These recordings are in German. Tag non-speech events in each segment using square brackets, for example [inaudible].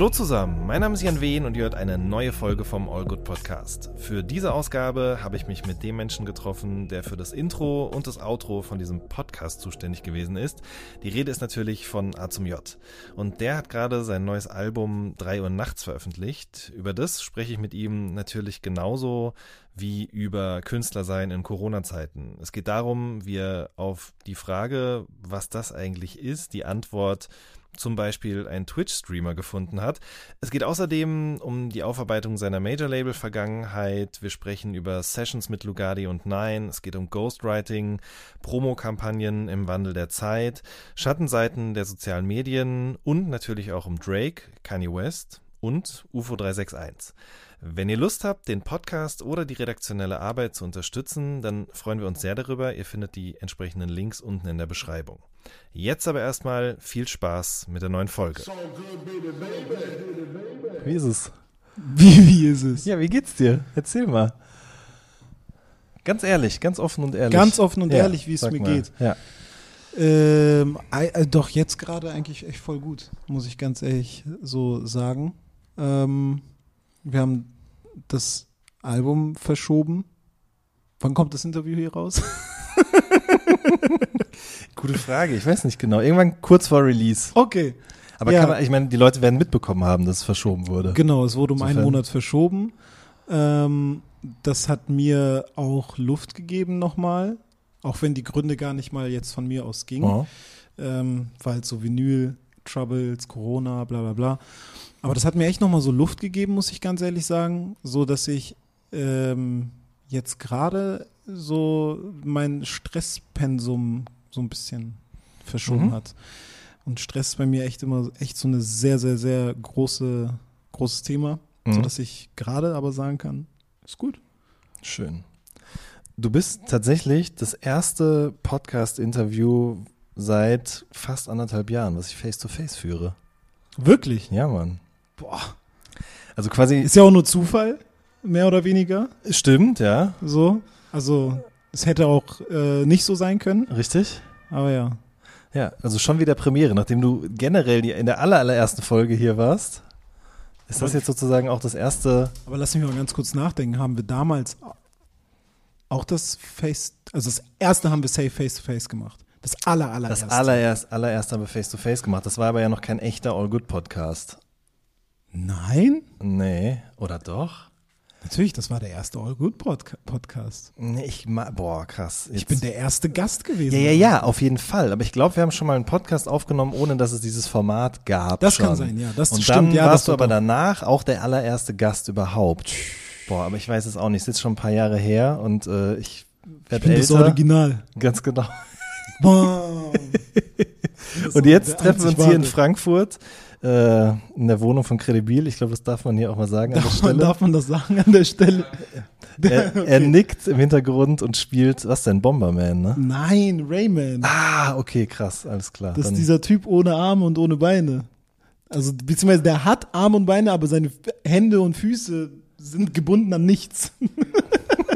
Hallo zusammen, mein Name ist Jan Wehn und ihr hört eine neue Folge vom All Good Podcast. Für diese Ausgabe habe ich mich mit dem Menschen getroffen, der für das Intro und das Outro von diesem Podcast zuständig gewesen ist. Die Rede ist natürlich von A zum J. Und der hat gerade sein neues Album 3 Uhr nachts veröffentlicht. Über das spreche ich mit ihm natürlich genauso wie über Künstlersein in Corona-Zeiten. Es geht darum, wie er auf die Frage, was das eigentlich ist, die Antwort zum Beispiel ein Twitch-Streamer gefunden hat. Es geht außerdem um die Aufarbeitung seiner Major-Label-Vergangenheit. Wir sprechen über Sessions mit Lugardi und Nine. Es geht um Ghostwriting, Promokampagnen im Wandel der Zeit, Schattenseiten der sozialen Medien und natürlich auch um Drake, Kanye West und UFO 361. Wenn ihr Lust habt, den Podcast oder die redaktionelle Arbeit zu unterstützen, dann freuen wir uns sehr darüber. Ihr findet die entsprechenden Links unten in der Beschreibung. Jetzt aber erstmal viel Spaß mit der neuen Folge. Wie ist es? Wie, wie ist es? Ja, wie geht's dir? Erzähl mal. Ganz ehrlich, ganz offen und ehrlich. Ganz offen und Ja, ehrlich, wie es mir mal. geht. Ja. Ähm, äh, doch, jetzt gerade eigentlich echt voll gut, muss ich ganz ehrlich so sagen. Ähm, wir haben das Album verschoben. Wann kommt das Interview hier raus? [laughs] Gute Frage, ich weiß nicht genau. Irgendwann kurz vor Release. Okay. Aber Ja. man, ich meine, die Leute werden mitbekommen haben, dass es verschoben wurde. Genau, es wurde um einen Insofern- Monat verschoben. Ähm, das hat mir auch Luft gegeben nochmal, auch wenn die Gründe gar nicht mal jetzt von mir aus gingen. Oh. ähm, weil so Vinyl, Troubles, Corona, bla bla bla. Aber das hat mir echt nochmal so Luft gegeben, muss ich ganz ehrlich sagen, so dass ich ähm, jetzt gerade so mein Stresspensum so ein bisschen verschoben Mhm. hat. Und Stress ist bei mir echt immer echt so eine sehr, sehr, sehr große, großes Thema, Mhm. so dass ich gerade aber sagen kann, ist gut. Schön. Du bist tatsächlich das erste Podcast-Interview seit fast anderthalb Jahren, was ich face-to-face führe. Wirklich? Ja, Mann. Boah. Also quasi, Ist ja auch nur Zufall, mehr oder weniger. stimmt, ja, So. Also, es hätte auch äh, nicht so sein können, richtig. aber ja. Ja, also schon wieder Premiere, nachdem du generell in der aller, allerersten Folge hier warst. Ist das jetzt sozusagen auch das erste? Aber lass mich mal ganz kurz nachdenken. Haben wir damals auch das Face, also das erste haben wir Safe Face to Face gemacht. Das aller, allererste. Das allererst, allererst haben wir Face-to-Face gemacht. Das war aber ja noch kein echter All-Good-Podcast. Nein? Nee, oder doch? Natürlich, das war der erste All Good Podca Podcast. Nee, ich boah, krass. Ich Jetzt- bin der erste Gast gewesen. Ja, ja, ja, auf jeden Fall. Aber ich glaube, wir haben schon mal einen Podcast aufgenommen, ohne dass es dieses Format gab. Das schon. kann sein, ja, das Und stimmt, dann ja, warst du aber doch- danach auch der allererste Gast überhaupt. Boah, aber ich weiß es auch nicht. Es ist schon ein paar Jahre her und äh, ich Ich werde bin das älter. Original. Ganz genau. Bam. [laughs] Und jetzt treffen wir uns hier in. Frankfurt äh, in der Wohnung von Credibil. Ich glaube, das darf man hier auch mal sagen an der Darf man, Stelle. darf man das sagen an der Stelle? [laughs] Er, er nickt im Hintergrund und spielt, was denn, Bomberman, ne? Nein, Rayman. Ah, okay, krass, alles klar. Das Dann- ist dieser Typ ohne Arme und ohne Beine. Also, beziehungsweise der hat Arme und Beine, aber seine Hände und Füße sind gebunden an nichts. [laughs]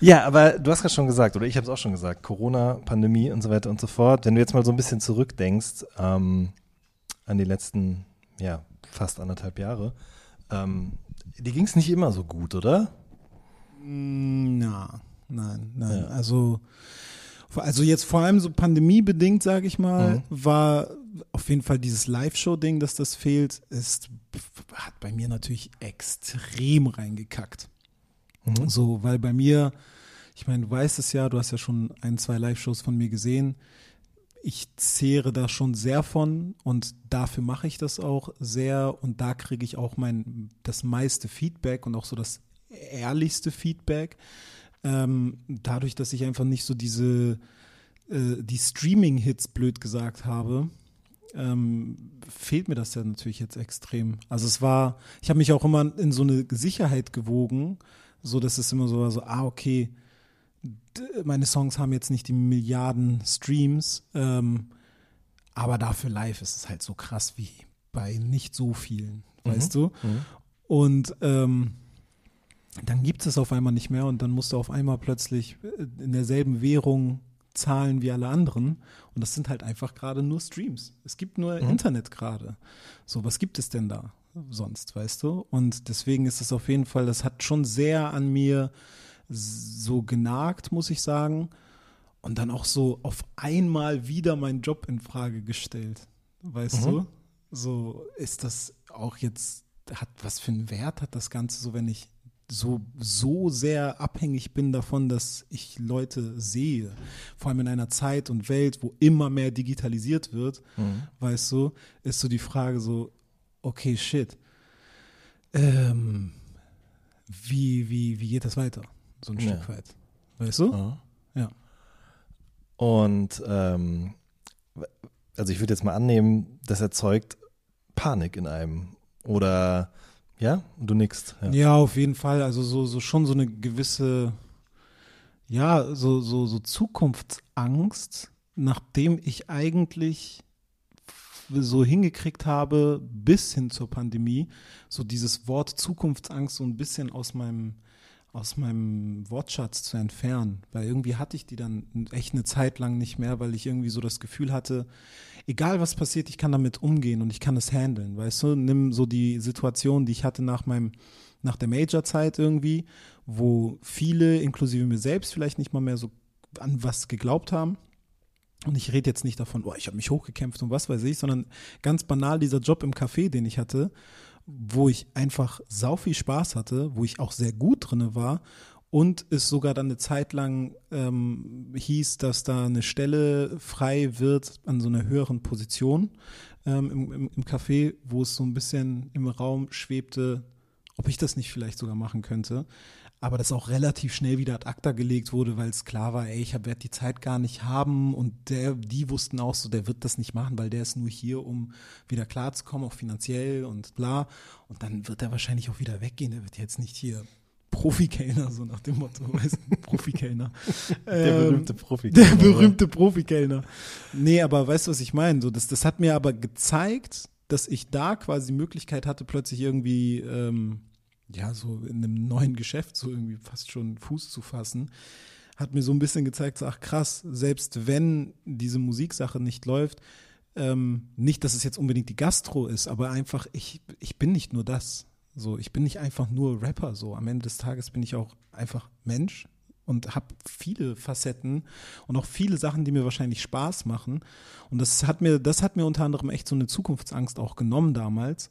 Ja, aber du hast gerade schon gesagt, oder ich habe es auch schon gesagt, Corona, Pandemie und so weiter und so fort. Wenn du jetzt mal so ein bisschen zurückdenkst ähm, an die letzten, ja, fast anderthalb Jahre, ähm, dir ging es nicht immer so gut, oder? Na, nein, nein. Ja. Also, also jetzt vor allem so pandemiebedingt, sage ich mal, Mhm. war auf jeden Fall dieses Live-Show-Ding, dass das fehlt, ist, hat bei mir natürlich extrem reingekackt. Mhm. So, weil bei mir, ich meine, du weißt es ja, du hast ja schon ein, zwei Live-Shows von mir gesehen. Ich zehre da schon sehr von und dafür mache ich das auch sehr und da kriege ich auch mein das meiste Feedback und auch so das ehrlichste Feedback. Ähm, dadurch, dass ich einfach nicht so diese äh, die Streaming-Hits blöd gesagt habe, ähm, fehlt mir das ja natürlich jetzt extrem. Also es war, ich habe mich auch immer in so eine Sicherheit gewogen, so dass es immer so war, so, ah, okay, meine Songs haben jetzt nicht die Milliarden Streams, ähm, aber dafür live ist es halt so krass wie bei nicht so vielen, weißt du? Und ähm, dann gibt es auf einmal nicht mehr und dann musst du auf einmal plötzlich äh, in derselben Währung zahlen wie alle anderen. Und das sind halt einfach gerade nur Streams. Es gibt nur Internet gerade. So, was gibt es denn da sonst, weißt du? Und deswegen ist es auf jeden Fall, das hat schon sehr an mir so genagt, muss ich sagen. Und dann auch so auf einmal wieder meinen Job in Frage gestellt. Weißt du? So ist das auch jetzt, hat was für einen Wert hat das Ganze, so wenn ich so, so sehr abhängig bin davon, dass ich Leute sehe. Vor allem in einer Zeit und Welt, wo immer mehr digitalisiert wird, weißt du, ist so die Frage so, okay, shit. Ähm, wie, wie, wie geht das weiter? So ein Ja. Stück weit. Weißt du? Ja. Ja. Und ähm, also ich würde jetzt mal annehmen, das erzeugt Panik in einem. Oder ja, du nickst. Ja. Ja, auf jeden Fall. Also so, so schon so eine gewisse, ja, so, so, so Zukunftsangst, nachdem ich eigentlich so hingekriegt habe, bis hin zur Pandemie, so dieses Wort Zukunftsangst so ein bisschen aus meinem, aus meinem Wortschatz zu entfernen. Weil irgendwie hatte ich die dann echt eine Zeit lang nicht mehr, weil ich irgendwie so das Gefühl hatte, egal was passiert, ich kann damit umgehen und ich kann es handeln. Weißt du, nimm so die Situation, die ich hatte nach meinem, nach der Major-Zeit irgendwie, wo viele, inklusive mir selbst, vielleicht nicht mal mehr so an was geglaubt haben. Und ich rede jetzt nicht davon, oh, ich habe mich hochgekämpft und was weiß ich, sondern ganz banal dieser Job im Café, den ich hatte, wo ich einfach sau viel Spaß hatte, wo ich auch sehr gut drinne war und es sogar dann eine Zeit lang ähm, hieß, dass da eine Stelle frei wird an so einer höheren Position ähm, im, im, im Café, wo es so ein bisschen im Raum schwebte, ob ich das nicht vielleicht sogar machen könnte. Aber das auch relativ schnell wieder ad acta gelegt wurde, weil es klar war, ey, ich werde die Zeit gar nicht haben und der, die wussten auch so, der wird das nicht machen, weil der ist nur hier, um wieder klarzukommen, auch finanziell und bla. Und dann wird er wahrscheinlich auch wieder weggehen. Der wird jetzt nicht hier Profikellner, so nach dem Motto, [laughs] weißt du, Profikellner. Der Ähm, berühmte Profi. der berühmte Profikellner. Nee, aber weißt du, was ich meine? So, das, das hat mir aber gezeigt, dass ich da quasi die Möglichkeit hatte, plötzlich irgendwie, ähm, ja, so in einem neuen Geschäft so irgendwie fast schon Fuß zu fassen. Hat mir so ein bisschen gezeigt, so, ach krass, selbst wenn diese Musiksache nicht läuft, ähm, nicht, dass es jetzt unbedingt die Gastro ist, aber einfach, ich, ich bin nicht nur das. So, ich bin nicht einfach nur Rapper. So, am Ende des Tages bin ich auch einfach Mensch und habe viele Facetten und auch viele Sachen, die mir wahrscheinlich Spaß machen. Und das hat mir, das hat mir unter anderem echt so eine Zukunftsangst auch genommen damals.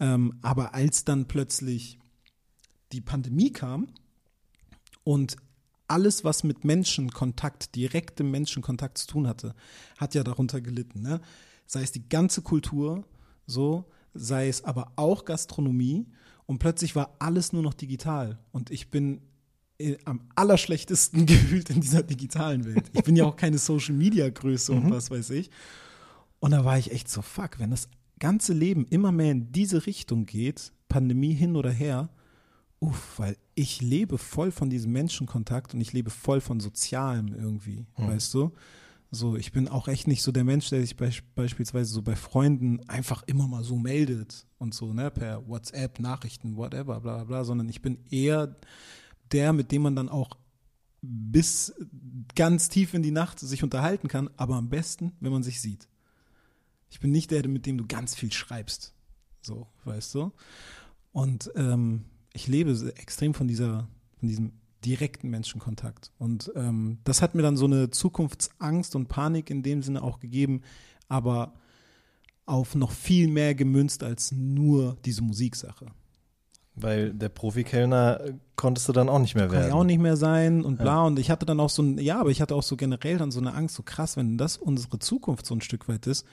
Ähm, aber als dann plötzlich die Pandemie kam und alles, was mit Menschenkontakt, direktem Menschenkontakt zu tun hatte, hat ja darunter gelitten. Ne? Sei es die ganze Kultur, so, sei es aber auch Gastronomie. Und plötzlich war alles nur noch digital. Und ich bin äh, am allerschlechtesten [laughs] gefühlt in dieser digitalen Welt. Ich bin ja auch keine Social-Media-Größe und was weiß ich. Und da war ich echt so, fuck, wenn das ganze Leben immer mehr in diese Richtung geht, Pandemie hin oder her, uff, weil ich lebe voll von diesem Menschenkontakt und ich lebe voll von Sozialem irgendwie, weißt du? So, ich bin auch echt nicht so der Mensch, der sich beisp beispielsweise so bei Freunden einfach immer mal so meldet und so, ne, per WhatsApp, Nachrichten, whatever, bla bla bla, sondern ich bin eher der, mit dem man dann auch bis ganz tief in die Nacht sich unterhalten kann, aber am besten, wenn man sich sieht. Ich bin nicht der, mit dem du ganz viel schreibst. So, weißt du? Und ähm, ich lebe extrem von dieser, von diesem direkten Menschenkontakt. Und ähm, das hat mir dann so eine Zukunftsangst und Panik in dem Sinne auch gegeben, aber auf noch viel mehr gemünzt als nur diese Musiksache. Weil der Profikellner konntest du dann auch nicht mehr Kann werden. ja auch nicht mehr sein und bla. Und ich hatte dann auch so ein, ja, aber ich hatte auch so generell dann so eine Angst, so krass, wenn das unsere Zukunft so ein Stück weit ist,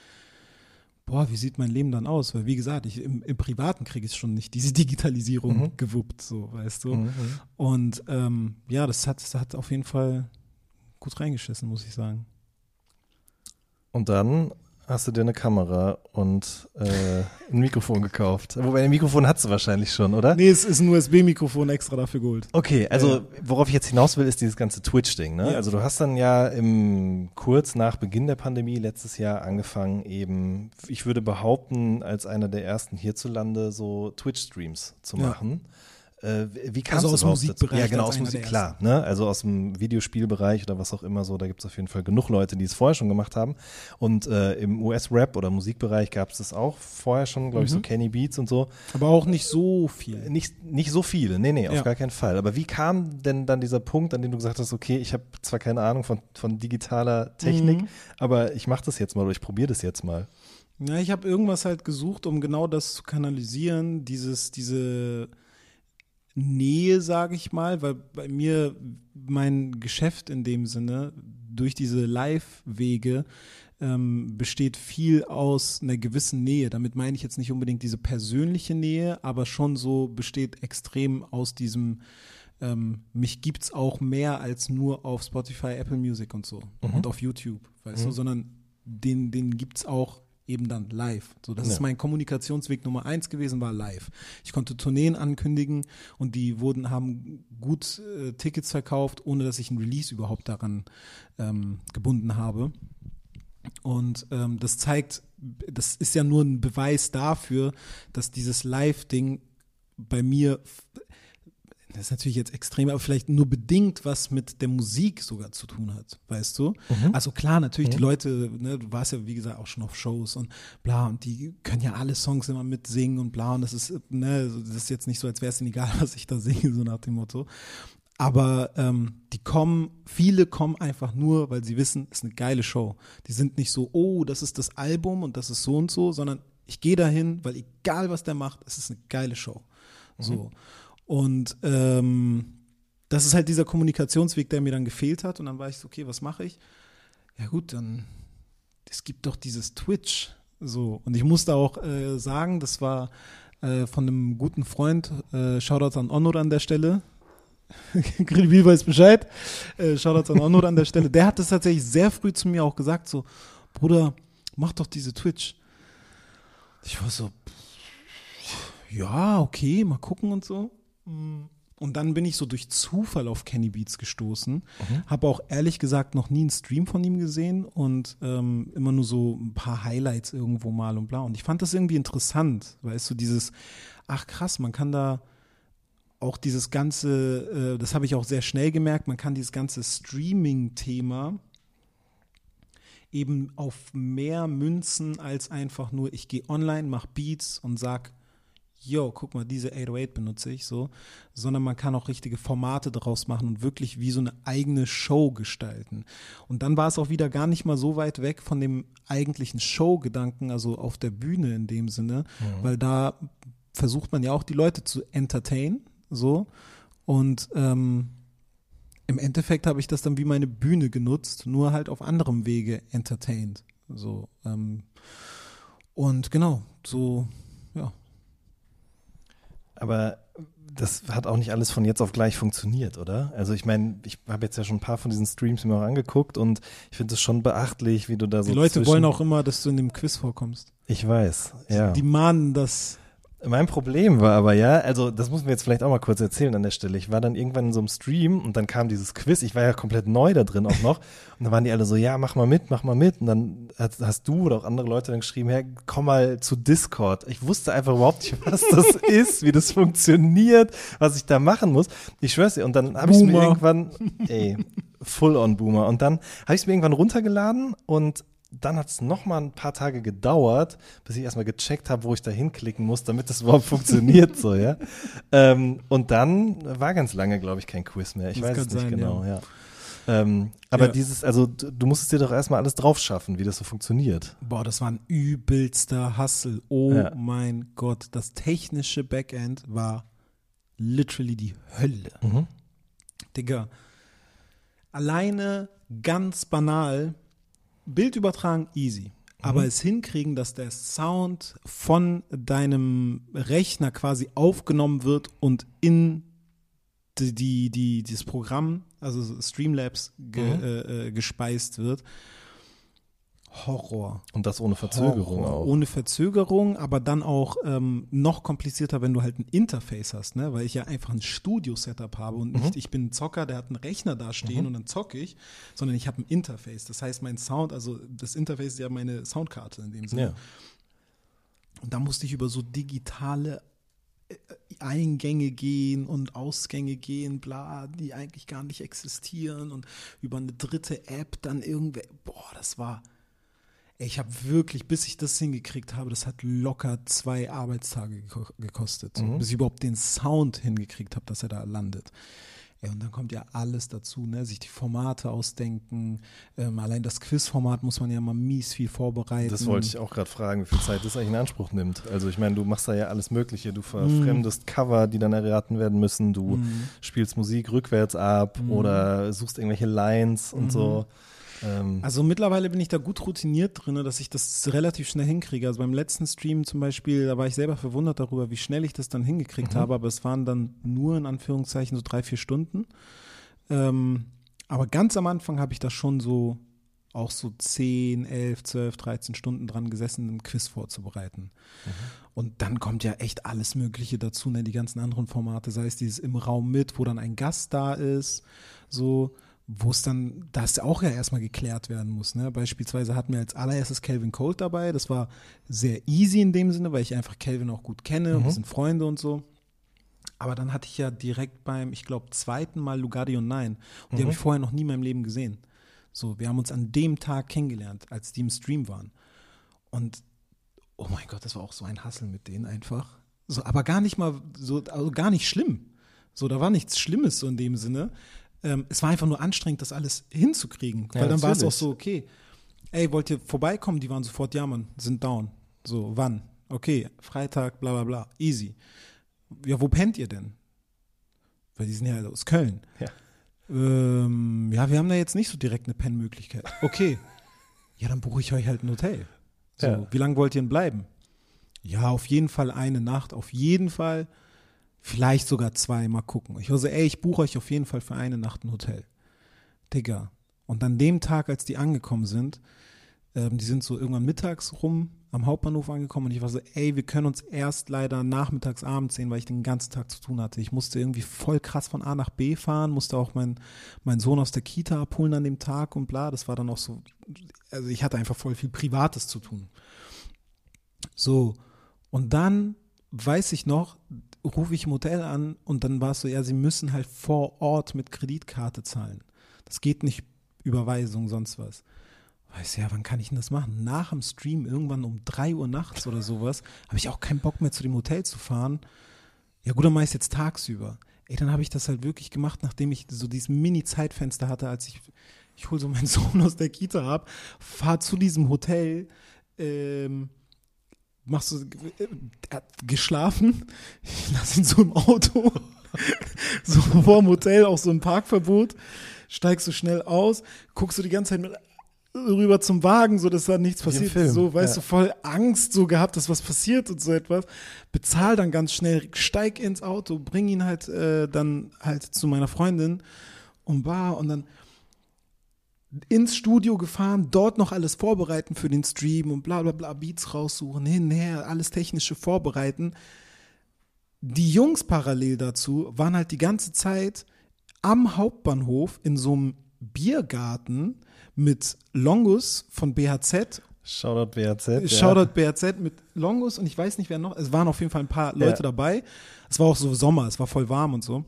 boah, wie sieht mein Leben dann aus? Weil, wie gesagt, ich, im, im Privaten kriege ich schon nicht diese [laughs] Digitalisierung gewuppt, so, weißt du. Mhm. Und ähm, ja, das hat, das hat auf jeden Fall gut reingeschissen, muss ich sagen. Und dann hast du dir eine Kamera und äh, ein Mikrofon gekauft. Wobei ein Mikrofon hast du wahrscheinlich schon, oder? Nee, es ist ein USB-Mikrofon extra dafür geholt. Okay, also worauf ich jetzt hinaus will, ist dieses ganze Twitch-Ding. Ne? Ja. Also du hast dann ja im kurz nach Beginn der Pandemie letztes Jahr angefangen, eben, ich würde behaupten, als einer der ersten hierzulande so Twitch-Streams zu Ja. Äh, wie kamst Also du aus dem? Musikbereich Ja, genau, aus Musik, klar. Ne? Also aus dem Videospielbereich oder was auch immer so, da gibt es auf jeden Fall genug Leute, die es vorher schon gemacht haben. Und äh, im US-Rap oder Musikbereich gab es das auch vorher schon, glaube ich, Mhm. so Kenny Beats und so. Aber auch nicht so viel. Nicht, nicht so viele, nee, nee, auf Ja. gar keinen Fall. Aber wie kam denn dann dieser Punkt, an dem du gesagt hast, okay, ich habe zwar keine Ahnung von, von digitaler Technik, Mhm. aber ich mache das jetzt mal oder ich probiere das jetzt mal. Ja, ich habe irgendwas halt gesucht, um genau das zu kanalisieren, dieses, diese Nähe, sage ich mal, weil bei mir mein Geschäft in dem Sinne durch diese Live-Wege ähm, besteht viel aus einer gewissen Nähe. Damit meine ich jetzt nicht unbedingt diese persönliche Nähe, aber schon so besteht extrem aus diesem ähm, mich gibt's auch mehr als nur auf Spotify, Apple Music und so Mhm. und auf YouTube, weißt du, sondern den, den gibt's auch eben dann live. So, das Ja. ist mein Kommunikationsweg Nummer eins gewesen, war live. Ich konnte Tourneen ankündigen und die wurden, haben gut äh, Tickets verkauft, ohne dass ich ein Release überhaupt daran ähm, gebunden habe. Und ähm, das zeigt, das ist ja nur ein Beweis dafür, dass dieses Live-Ding bei mir, das ist natürlich jetzt extrem, aber vielleicht nur bedingt was mit der Musik sogar zu tun hat, weißt du? Also klar, natürlich, die Leute, ne, du warst ja wie gesagt auch schon auf Shows und bla, und die können ja alle Songs immer mitsingen und bla, und das ist, ne, das ist jetzt nicht so, als wäre es ihnen egal, [laughs] was ich da singe, so nach dem Motto. Aber ähm, die kommen, viele kommen einfach nur, weil sie wissen, es ist eine geile Show. Die sind nicht so, oh, das ist das Album und das ist so und so, sondern ich gehe dahin, weil egal was der macht, es ist eine geile Show. So. Und ähm, das ist halt dieser Kommunikationsweg, der mir dann gefehlt hat. Und dann war ich so, okay, was mache ich? Ja gut, dann es gibt doch dieses Twitch. So. Und ich musste auch äh, sagen, das war äh, von einem guten Freund, äh, Shoutouts an Onur an der Stelle. [laughs] Grillbiel weiß Bescheid. Äh, Shoutouts an Onur an der Stelle. Der hat das tatsächlich sehr früh zu mir auch gesagt, so, Bruder, mach doch diese Twitch. Ich war so, ja, okay, mal gucken und so. Und dann bin ich so durch Zufall auf Kenny Beats gestoßen. Habe auch ehrlich gesagt noch nie einen Stream von ihm gesehen und ähm, immer nur so ein paar Highlights irgendwo mal und bla. Und ich fand das irgendwie interessant, weißt du, dieses, ach krass, man kann da auch dieses ganze, äh, das habe ich auch sehr schnell gemerkt, man kann dieses ganze Streaming-Thema eben auf mehr Münzen als einfach nur, ich gehe online, mache Beats und sag, yo, guck mal, diese 808 benutze ich so, sondern man kann auch richtige Formate daraus machen und wirklich wie so eine eigene Show gestalten. Und dann war es auch wieder gar nicht mal so weit weg von dem eigentlichen Show-Gedanken, also auf der Bühne in dem Sinne, weil da versucht man ja auch die Leute zu entertainen, so. Und ähm, im Endeffekt habe ich das dann wie meine Bühne genutzt, nur halt auf anderem Wege entertained. So, ähm, und genau, so. Aber das hat auch nicht alles von jetzt auf gleich funktioniert, oder? Also ich meine, ich habe jetzt ja schon ein paar von diesen Streams mir auch angeguckt und ich finde es schon beachtlich, wie du da so Die Leute wollen auch immer, dass du in dem Quiz vorkommst. Ich weiß, ja. Die mahnen das. Mein Problem war aber ja, also das muss man jetzt vielleicht auch mal kurz erzählen an der Stelle. Ich war dann irgendwann in so einem Stream und dann kam dieses Quiz. Ich war ja komplett neu da drin auch noch. [laughs] Und dann waren die alle so, ja, mach mal mit, mach mal mit. Und dann hast, hast du oder auch andere Leute dann geschrieben, ja, komm mal zu Discord. Ich wusste einfach überhaupt nicht, was das [laughs] ist, wie das funktioniert, was ich da machen muss. Ich schwör's dir. Und dann habe ich mir irgendwann, ey, full on Boomer. Und dann habe ich es mir irgendwann runtergeladen und dann hat es noch mal ein paar Tage gedauert, bis ich erstmal gecheckt habe, wo ich da hinklicken muss, damit das überhaupt funktioniert, so, ja. [laughs] Ähm, und dann war ganz lange, glaube ich, kein Quiz mehr. Ich Das weiß es nicht sein, genau, ja. Ähm, aber Ja. dieses, also du du musstest dir doch erstmal alles drauf schaffen, wie das so funktioniert. Boah, das war ein übelster Hassel. Oh Ja. mein Gott, das technische Backend war literally die Hölle. Mhm. Digga, alleine ganz banal, Bild übertragen, easy. Aber es hinkriegen, dass der Sound von deinem Rechner quasi aufgenommen wird und in die, die, die, dieses Programm, also Streamlabs, ge, Mhm. äh, äh, gespeist wird. Horror. Und das ohne Verzögerung Horror. auch. Ohne Verzögerung, aber dann auch ähm, noch komplizierter, wenn du halt ein Interface hast, ne? weil ich ja einfach ein Studio-Setup habe und Mhm. nicht, ich bin ein Zocker, der hat einen Rechner da stehen und dann zocke ich, sondern ich habe ein Interface. Das heißt, mein Sound, also das Interface ist ja meine Soundkarte in dem Sinne. Ja. Und da musste ich über so digitale äh, Eingänge gehen und Ausgänge gehen, bla, die eigentlich gar nicht existieren und über eine dritte App dann irgendwer, boah, das war, ich habe wirklich, bis ich das hingekriegt habe, das hat locker zwei Arbeitstage geko- gekostet, so, bis ich überhaupt den Sound hingekriegt habe, dass er da landet. Ey, und dann kommt ja alles dazu, ne? sich die Formate ausdenken. Ähm, allein das Quizformat muss man ja mal mies viel vorbereiten. Das wollte ich auch gerade fragen, wie viel Zeit das eigentlich in Anspruch nimmt. Also ich meine, du machst da ja alles Mögliche. Du verfremdest Cover, die dann erraten werden müssen. Du spielst Musik rückwärts ab oder suchst irgendwelche Lines und so. Ähm, Also mittlerweile bin ich da gut routiniert drin, dass ich das relativ schnell hinkriege. Also beim letzten Stream zum Beispiel, da war ich selber verwundert darüber, wie schnell ich das dann hingekriegt habe, aber es waren dann nur in Anführungszeichen so drei, vier Stunden. Ähm, aber ganz am Anfang habe ich da schon so auch so 10, 11, 12, 13 Stunden dran gesessen, ein Quiz vorzubereiten. Und dann kommt ja echt alles Mögliche dazu, ne? die ganzen anderen Formate, sei es dieses im Raum mit, wo dann ein Gast da ist, so, wo es dann, das auch ja erstmal geklärt werden muss. Ne? Beispielsweise hatten wir als allererstes Calvin Colt dabei. Das war sehr easy in dem Sinne, weil ich einfach Calvin auch gut kenne und wir sind Freunde und so. Aber dann hatte ich ja direkt beim, ich glaube, zweiten Mal Lugardio 9. Und die habe ich vorher noch nie in meinem Leben gesehen. So, wir haben uns an dem Tag kennengelernt, als die im Stream waren. Und oh mein Gott, das war auch so ein Hassel mit denen einfach. So, aber gar nicht mal so, also gar nicht schlimm. So, da war nichts Schlimmes so in dem Sinne. Ähm, es war einfach nur anstrengend, das alles hinzukriegen. Ja, weil dann war es auch so, okay, ey, wollt ihr vorbeikommen? Die waren sofort, ja, Mann, sind down. So, wann? Okay, Freitag, bla bla bla, easy. Ja, wo pennt ihr denn? Weil die sind ja aus Köln. Ja. Ähm, ja, wir haben da jetzt nicht so direkt eine Pennmöglichkeit. Okay. ja, dann buche ich euch halt ein Hotel. So, Ja. wie lange wollt ihr denn bleiben? Ja, auf jeden Fall eine Nacht, auf jeden Fall. Vielleicht sogar zwei, mal gucken. Ich war so, ey, ich buche euch auf jeden Fall für eine Nacht ein Hotel. Digga. Und an dem Tag, als die angekommen sind, ähm, die sind so irgendwann mittags rum am Hauptbahnhof angekommen und ich war so, ey, wir können uns erst leider nachmittags abends sehen, weil ich den ganzen Tag zu tun hatte. Ich musste irgendwie voll krass von A nach B fahren, musste auch meinen mein Sohn aus der Kita abholen an dem Tag und bla. Das war dann auch so, also ich hatte einfach voll viel Privates zu tun. So, und dann weiß ich noch, rufe ich im Hotel an und dann war es so, ja, sie müssen halt vor Ort mit Kreditkarte zahlen. Das geht nicht Überweisung, sonst was. Weiß ja, wann kann ich denn das machen? Nach dem Stream, irgendwann um 3 Uhr nachts oder sowas, habe ich auch keinen Bock mehr zu dem Hotel zu fahren. Ja gut, dann mache ich jetzt tagsüber. Ey, dann habe ich das halt wirklich gemacht, nachdem ich so dieses Mini-Zeitfenster hatte, als ich, ich hole so meinen [laughs] Sohn aus der Kita ab, fahre zu diesem Hotel, ähm, machst du, äh, er hat geschlafen, ich lass ihn so im Auto, [laughs] so vor dem Hotel, auch so ein Parkverbot, steigst du schnell aus, guckst du die ganze Zeit mit rüber zum Wagen, so dass da nichts im passiert. So, weißt ja. du, voll Angst so gehabt, dass was passiert und so etwas. Bezahl dann ganz schnell, steig ins Auto, bring ihn halt äh, dann halt zu meiner Freundin und war und dann ins Studio gefahren, dort noch alles vorbereiten für den Stream und bla bla bla, Beats raussuchen, hin, her, alles technische vorbereiten. Die Jungs parallel dazu waren halt die ganze Zeit am Hauptbahnhof in so einem Biergarten mit Longus von BHZ Shoutout ja. Shoutout BRZ mit Longus und ich weiß nicht, wer noch. Es waren auf jeden Fall ein paar Leute Ja. dabei. Es war auch so Sommer, es war voll warm und so.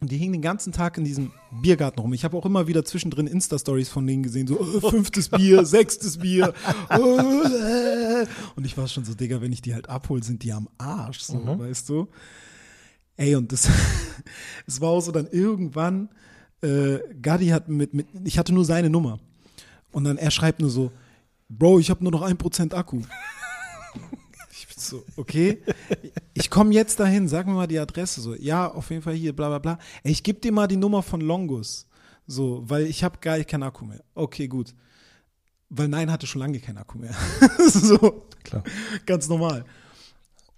Und die hingen den ganzen Tag in diesem Biergarten rum. Ich habe auch immer wieder zwischendrin Insta-Stories von denen gesehen, so äh, fünftes Bier, [laughs] sechstes Bier. äh. Und ich war schon so, Digga, wenn ich die halt abhole, sind die am Arsch, so, weißt du? Ey, und das, [laughs] es war auch so dann irgendwann, äh, Gadi hat mit, mit, ich hatte nur seine Nummer. Und dann er schreibt nur so, Bro, ich habe nur noch ein Prozent Akku. So, okay. Ich komme jetzt dahin, sag mir mal die Adresse. So, ja, auf jeden Fall hier, bla bla bla. Ey, ich gebe dir mal die Nummer von Longus. So, weil ich habe gar keinen Akku mehr. Okay, gut. Weil Nein hatte schon lange keinen Akku mehr. [laughs] so, Klar. ganz normal.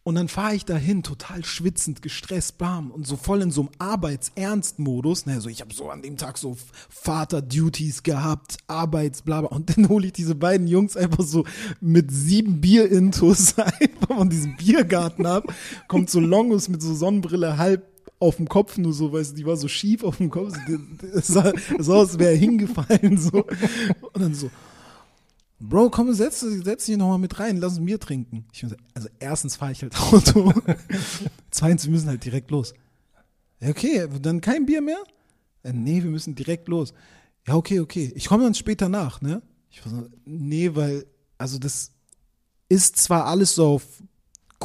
Und dann fahre ich dahin, total schwitzend, gestresst, bam, und so voll in so einem Arbeitsernst-Modus. Ne, so, ich habe so an dem Tag so Vater-Duties gehabt, Arbeits, bla, bla. Und dann hole ich diese beiden Jungs einfach so mit sieben Bier-Intos [laughs] einfach von diesem Biergarten ab. Kommt so Longus mit so Sonnenbrille halb auf dem Kopf nur so, weißt du, die war so schief auf dem Kopf. Es sah, sah aus, wäre hingefallen, so. Und dann so, Bro, komm, setz, setz dich nochmal mit rein, lass ein Bier trinken. Ich so, also erstens fahre ich halt [laughs] Auto. Zweitens, wir müssen halt direkt los. Ja, okay, dann kein Bier mehr? Ja, nee, wir müssen direkt los. Ja, okay, okay. Ich komme dann später nach, ne? Ich war so, nee, weil, also das ist zwar alles so auf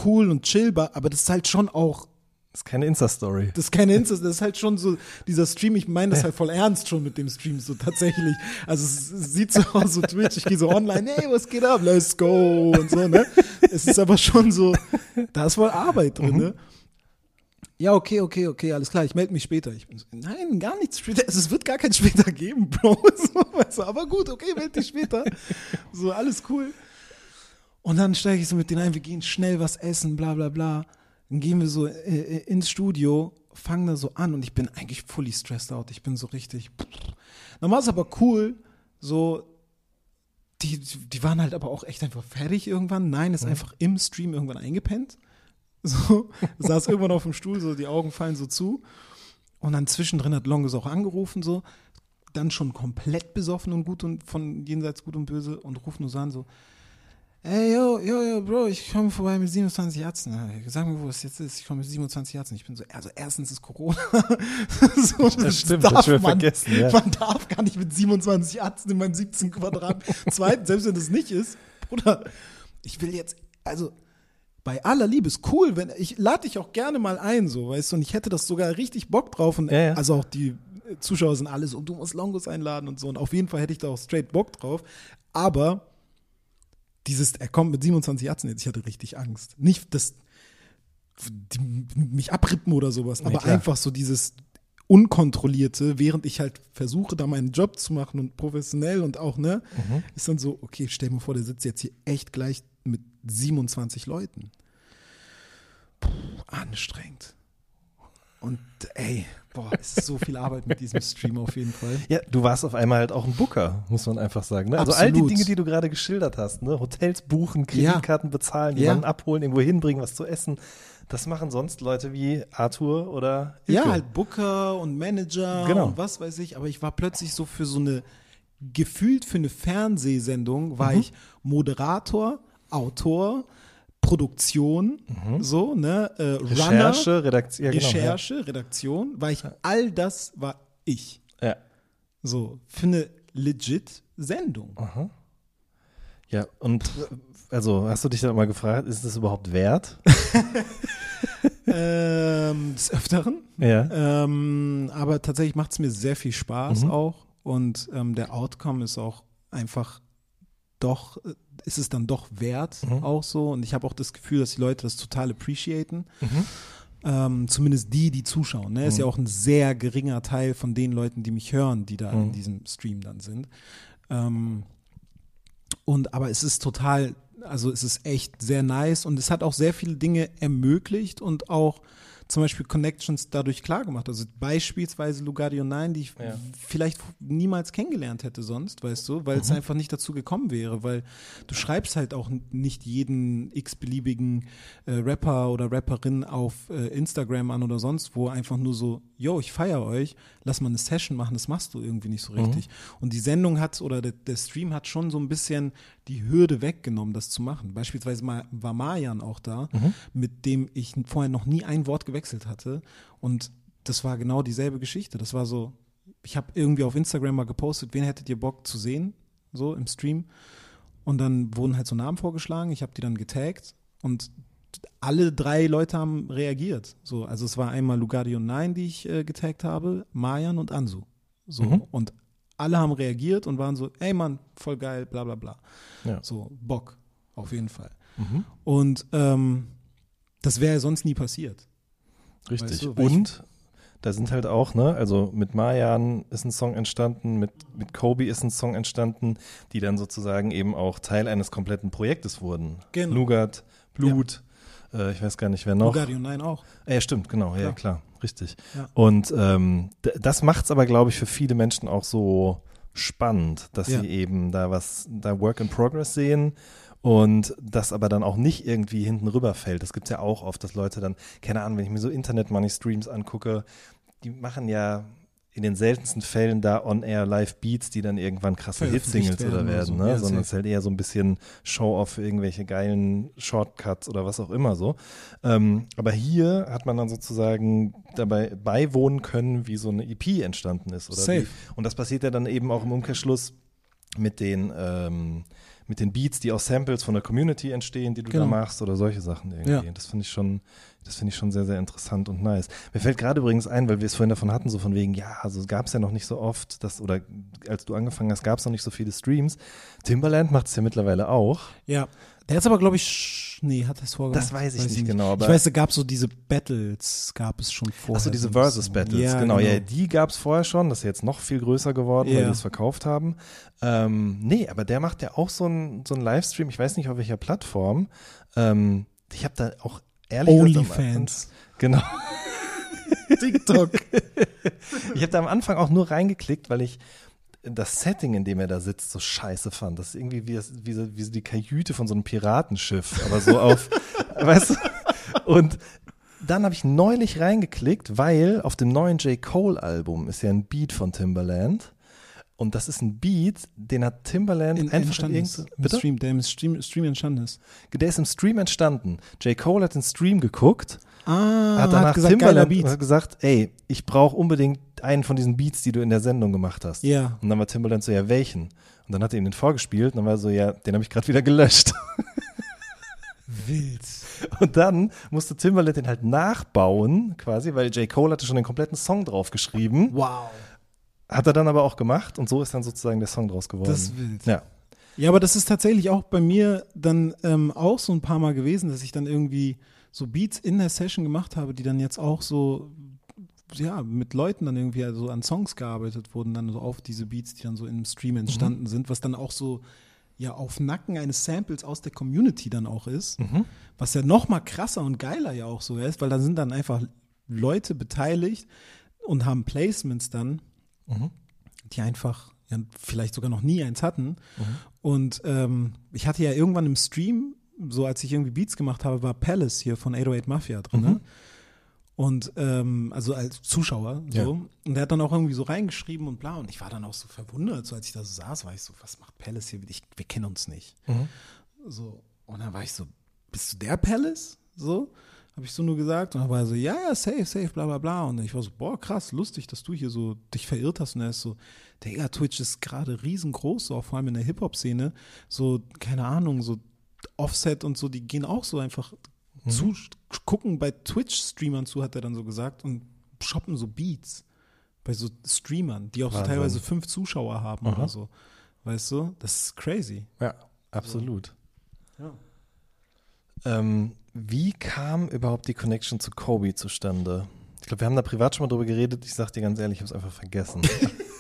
cool und chillbar, aber das ist halt schon auch Das ist keine Insta-Story. das ist keine Insta, das ist halt schon so, dieser Stream, ich meine das halt voll ernst schon mit dem Stream, so tatsächlich. Also es, sieht so aus, so Twitch, ich gehe so online, hey, was geht ab, let's go und so, ne? Es ist aber schon so, da ist voll Arbeit drin, ne? Ja, okay, okay, okay, alles klar, ich melde mich später. Ich bin so, nein, gar nichts später, also, es wird gar kein später geben, Bro. [laughs] So, weißt du, aber gut, okay, melde dich später. So, alles cool. Und dann steige ich so mit denen ein, wir gehen schnell was essen, bla bla bla. Dann gehen wir so äh, äh, ins Studio, fangen da so an und ich bin eigentlich fully stressed out. Ich bin so richtig. Dann war es aber cool, so. Die, die waren halt aber auch echt einfach fertig irgendwann. Nein, ist einfach im Stream irgendwann eingepennt. [laughs] So, saß irgendwann auf dem Stuhl, so die Augen fallen so zu. Und dann zwischendrin hat Longus auch angerufen, so, dann schon komplett besoffen und gut und von jenseits gut und böse und ruft nur so an, so, Ey, yo, yo, yo, Bro, ich komme vorbei mit 27 Herzen. Sag mir, wo es jetzt ist. Ich komme mit 27 Herzen. Ich bin so, also erstens ist Corona. [laughs] so, das, stimmt, das schon man, vergessen, ja. man darf gar nicht mit 27 Herzen in meinem 17 Quadrat. [laughs] Zweitens, selbst wenn das nicht ist, Bruder, ich will jetzt, also bei aller Liebe ist cool, wenn ich lade dich auch gerne mal ein, so, weißt du, und ich hätte das sogar richtig Bock drauf und Ja, ja. also auch die Zuschauer sind alle so, du musst Longos einladen und so und auf jeden Fall hätte ich da auch straight Bock drauf, aber dieses, er kommt mit 27 Herzen jetzt, ich hatte richtig Angst. Nicht, dass die mich abrippen oder sowas, aber klar. einfach so dieses Unkontrollierte, während ich halt versuche, da meinen Job zu machen und professionell und auch, ne, Mhm. ist dann so, okay, stell mal vor, der sitzt jetzt hier echt gleich mit 27 Leuten. Puh, anstrengend. Und ey, boah, es ist so viel Arbeit mit diesem Stream auf jeden Fall. Ja, du warst auf einmal halt auch ein Booker, muss man einfach sagen. Ne? Also all die. Dinge, die du gerade geschildert hast, ne? Hotels buchen, Kreditkarten bezahlen, Ja. jemanden abholen, irgendwo hinbringen, was zu essen. Das machen sonst Leute wie Arthur oder Ja, Ilke. halt Booker und Manager Genau. und was weiß ich, aber ich war plötzlich so für so eine, gefühlt für eine Fernsehsendung, war Mhm. ich Moderator, Autor, Produktion, so, ne, äh, Runner, Mhm. Recherche, Redaktion. Ja, genau, Recherche, Redaktion, war ich, all das war ich. Ja. ja. So, für eine legit Sendung. Ja, und äh, also hast du dich dann mal gefragt, ist das überhaupt wert? [laughs] ähm, des Öfteren. Ja. Ähm, aber tatsächlich macht es mir sehr viel Spaß auch. Und ähm, der Outcome ist auch einfach doch, äh, ist es dann doch wert auch so. Und ich habe auch das Gefühl, dass die Leute das total appreciaten. Ähm, zumindest die, die zuschauen. Ne? Ist ja auch ein sehr geringer Teil von den Leuten, die mich hören, die da in diesem Stream dann sind. Ähm, und aber es ist total, also es ist echt sehr nice und es hat auch sehr viele Dinge ermöglicht und auch zum Beispiel Connections dadurch klar gemacht. Also beispielsweise Lugardio 9, die ich Ja. vielleicht niemals kennengelernt hätte sonst, weißt du, weil es einfach nicht dazu gekommen wäre, weil du schreibst halt auch nicht jeden x-beliebigen äh, Rapper oder Rapperin auf äh, Instagram an oder sonst wo, einfach nur so, yo, ich feiere euch, lass mal eine Session machen, das machst du irgendwie nicht so richtig. Und die Sendung hat oder der, der Stream hat schon so ein bisschen die Hürde weggenommen, das zu machen. Beispielsweise mal, war Marjan auch da, mit dem ich vorher noch nie ein Wort gewechselt hatte. Und das war genau dieselbe Geschichte. Das war so, ich habe irgendwie auf Instagram mal gepostet, wen hättet ihr Bock zu sehen, so im Stream. Und dann wurden halt so Namen vorgeschlagen, ich habe die dann getaggt und alle drei Leute haben reagiert. So, also es war einmal Lugardio 9, die ich äh, getaggt habe, Marjan und Ansu. So, und alle haben reagiert und waren so, ey Mann, voll geil, bla bla bla. Ja. So, Bock, auf jeden Fall. Und ähm, das wäre sonst nie passiert. Richtig. Weißt du, und da sind halt auch, ne, also mit Marjan ist ein Song entstanden, mit, mit Kobe ist ein Song entstanden, die dann sozusagen eben auch Teil eines kompletten Projektes wurden. Genau. Nougat, Blut, Äh, ich weiß gar nicht, wer noch. Bulgario 9 auch. Ah, ja, stimmt, genau, ja, Klar. klar, richtig. Ja. Und ähm, das macht es aber, glaube ich, für viele Menschen auch so spannend, dass Ja. sie eben da was, da Work in Progress sehen und das aber dann auch nicht irgendwie hinten rüberfällt. Das gibt es ja auch oft, dass Leute dann, keine Ahnung, wenn ich mir so Internet-Money-Streams angucke, die machen ja in den seltensten Fällen da on-air Live-Beats, die dann irgendwann krasse Veröffentlicht Hitsingles oder werden oder so. ne? Ja, sondern es ist halt eher so ein bisschen Show-off für irgendwelche geilen Shortcuts oder was auch immer so. Ähm, aber hier hat man dann sozusagen dabei beiwohnen können, wie so eine EP entstanden ist. Oder Safe. Wie, und das passiert ja dann eben auch im Umkehrschluss mit den, ähm, mit den Beats, die aus Samples von der Community entstehen, die du Genau. da machst oder solche Sachen irgendwie. Ja. Das finde ich schon, das finde ich schon sehr, sehr interessant und nice. Mir fällt gerade übrigens ein, weil wir es vorhin davon hatten, so von wegen, ja, also gab es ja noch nicht so oft, dass, oder als du angefangen hast, gab es noch nicht so viele Streams. Timbaland macht es ja mittlerweile auch. Ja. Der ist aber, glaube ich, nee, hat er es vorgemacht? Das weiß ich nicht genau, aber- ich weiß, es gab so diese Battles, gab es schon vorher. Achso, diese so ein Versus bisschen. Battles, ja, genau. Ja, die gab es vorher schon, das ist jetzt noch viel größer geworden, weil Ja. die es verkauft haben. Ähm, nee, aber der macht ja auch so einen so Livestream, ich weiß nicht auf welcher Plattform. Ähm, ich habe da auch ehrlich Onlyfans. Genau. [laughs] TikTok. [laughs] Ich habe da am Anfang auch nur reingeklickt, weil ich das Setting, in dem er da sitzt, so scheiße fand. Das ist irgendwie wie, wie, so, wie so die Kajüte von so einem Piratenschiff, aber so auf, [laughs] weißt du? Und dann habe ich neulich reingeklickt, weil auf dem neuen J. Cole-Album ist ja ein Beat von Timbaland. Und das ist ein Beat, den hat Timbaland In, einfach entstanden in ist. Bitte? Stream, der im Stream, Stream entstanden ist. Der ist im Stream entstanden. J. Cole hat den Stream geguckt Ah, hat danach gesagt, geiler Timbaland hat gesagt, ey, ich brauche unbedingt einen von diesen Beats, die du in der Sendung gemacht hast. Ja. Und dann war Timbaland so, ja, welchen? Und dann hat er ihm den vorgespielt und dann war er so, ja, den habe ich gerade wieder gelöscht. [laughs] Wild. Und dann musste Timbaland den halt nachbauen, quasi, weil J. Cole hatte schon den kompletten Song drauf geschrieben. Wow. Hat er dann aber auch gemacht und so ist dann sozusagen der Song draus geworden. Das ist wild. Ja. Ja, aber das ist tatsächlich auch bei mir dann ähm, auch so ein paar Mal gewesen, dass ich dann irgendwie so Beats in der Session gemacht habe, die dann jetzt auch so ja, mit Leuten dann irgendwie also an Songs gearbeitet wurden, dann so auf diese Beats, die dann so im Stream entstanden sind, was dann auch so ja auf Nacken eines Samples aus der Community dann auch ist, was ja noch mal krasser und geiler ja auch so ist, weil da sind dann einfach Leute beteiligt und haben Placements dann, die einfach ja, vielleicht sogar noch nie eins hatten. Und ähm, ich hatte ja irgendwann im Stream, so als ich irgendwie Beats gemacht habe, war Palace hier von 808 Mafia drin. Ne? Und ähm, also als Zuschauer so. Ja. Und der hat dann auch irgendwie so reingeschrieben und bla. Und ich war dann auch so verwundert, so als ich da so saß, war ich so, was macht Palace hier? Ich, wir kennen uns nicht. So. Und dann war ich so, bist du der Palace? So. Habe ich so nur gesagt. Und dann war er so, ja, ja, safe, safe, bla bla bla. Und ich war so, boah, krass, lustig, dass du hier so dich verirrt hast. Und er ist so, Digga, Twitch ist gerade riesengroß, so, auch vor allem in der Hip-Hop-Szene. So, keine Ahnung, so Offset und so, die gehen auch so einfach zu, gucken bei Twitch-Streamern zu, hat er dann so gesagt, und shoppen so Beats bei so Streamern, die auch so teilweise fünf Zuschauer haben Aha. oder so. Weißt du? Das ist crazy. Ja, absolut. Ja. Ähm, wie kam überhaupt die Connection zu Kobe zustande? Ich glaube, wir haben da privat schon mal drüber geredet. Ich sag dir ganz ehrlich, ich habe es einfach vergessen. [laughs]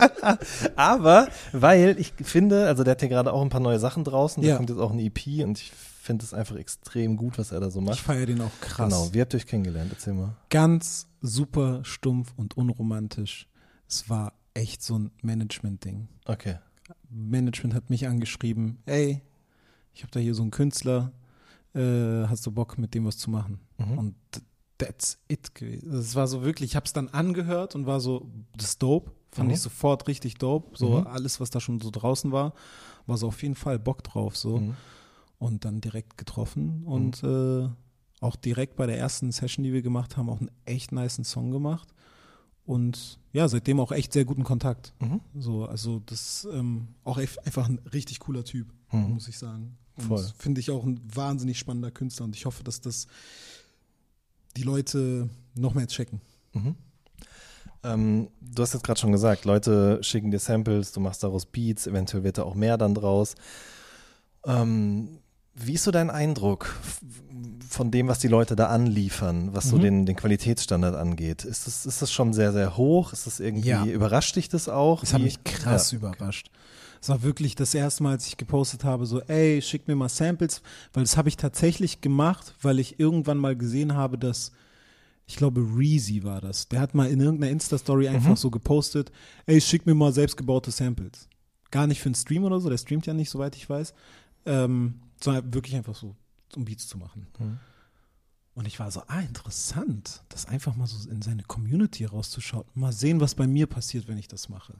[laughs] Aber, weil ich finde, also der hat ja gerade auch ein paar neue Sachen draußen. Da Ja. kommt jetzt auch eine EP und ich finde es einfach extrem gut, was er da so Ich macht. feiere den auch krass. Genau. Wie habt ihr euch kennengelernt? Erzähl mal. Ganz super stumpf und unromantisch. Es war echt so ein Management-Ding. Okay. Management hat mich angeschrieben, ey, ich habe da hier so einen Künstler, äh, hast du Bock, mit dem was zu machen? Mhm. Und that's it gewesen. Es war so wirklich, ich habe es dann angehört und war so, das ist dope. Fand Mhm. ich sofort richtig dope. So Mhm. alles, was da schon so draußen war, war so auf jeden Fall Bock drauf. So. Mhm. Und dann direkt getroffen und äh, auch direkt bei der ersten Session, die wir gemacht haben, auch einen echt niceen Song gemacht. Und ja, seitdem auch echt sehr guten Kontakt. Mhm. So, also das ähm, auch einfach ein richtig cooler Typ, Mhm. muss ich sagen. Und Voll. Finde ich auch ein wahnsinnig spannender Künstler und ich hoffe, dass das die Leute noch mehr checken. Mhm. Ähm, du hast jetzt gerade schon gesagt, Leute schicken dir Samples, du machst daraus Beats, eventuell wird da auch mehr dann draus. Ähm, Wie ist so dein Eindruck von dem, was die Leute da anliefern, was so Mhm. den, den Qualitätsstandard angeht? Ist das, ist das schon sehr, sehr hoch? Ist das irgendwie, Ja. überrascht dich das auch? Das hat mich krass Ja. überrascht. Es war wirklich das erste Mal, als ich gepostet habe, so, ey, schick mir mal Samples, weil das habe ich tatsächlich gemacht, weil ich irgendwann mal gesehen habe, dass, ich glaube, Reezy war das. Der hat mal in irgendeiner Insta-Story einfach so gepostet, ey, schick mir mal selbstgebaute Samples. Gar nicht für einen Stream oder so, der streamt ja nicht, soweit ich weiß, ähm, sondern wirklich einfach so, um Beats zu machen. Mhm. Und ich war so, ah, interessant, das einfach mal so in seine Community rauszuschauen. Mal sehen, was bei mir passiert, wenn ich das mache.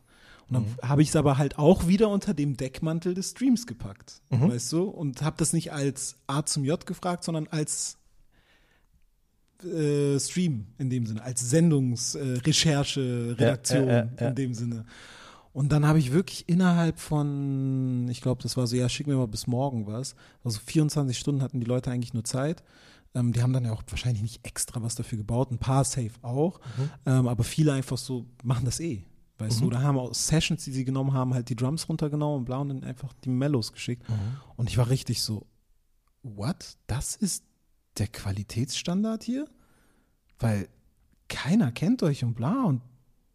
Und dann habe ich es aber halt auch wieder unter dem Deckmantel des Streams gepackt, weißt du? Und habe das nicht als A zum J gefragt, sondern als äh, Stream in dem Sinne, als Sendungsrecherche, äh, Redaktion Ja, ja, in dem Sinne. Und dann habe ich wirklich innerhalb von, ich glaube, das war so, ja, schick mir mal bis morgen was. Also 24 Stunden hatten die Leute eigentlich nur Zeit. Ähm, die haben dann ja auch wahrscheinlich nicht extra was dafür gebaut. Ein paar safe auch. Ähm, aber viele einfach so machen das eh. Weißt du, oder haben auch Sessions, die sie genommen haben, halt die Drums runtergenommen und bla und dann einfach die Mellows geschickt. Und ich war richtig so, what? Das ist der Qualitätsstandard hier? Weil keiner kennt euch und bla und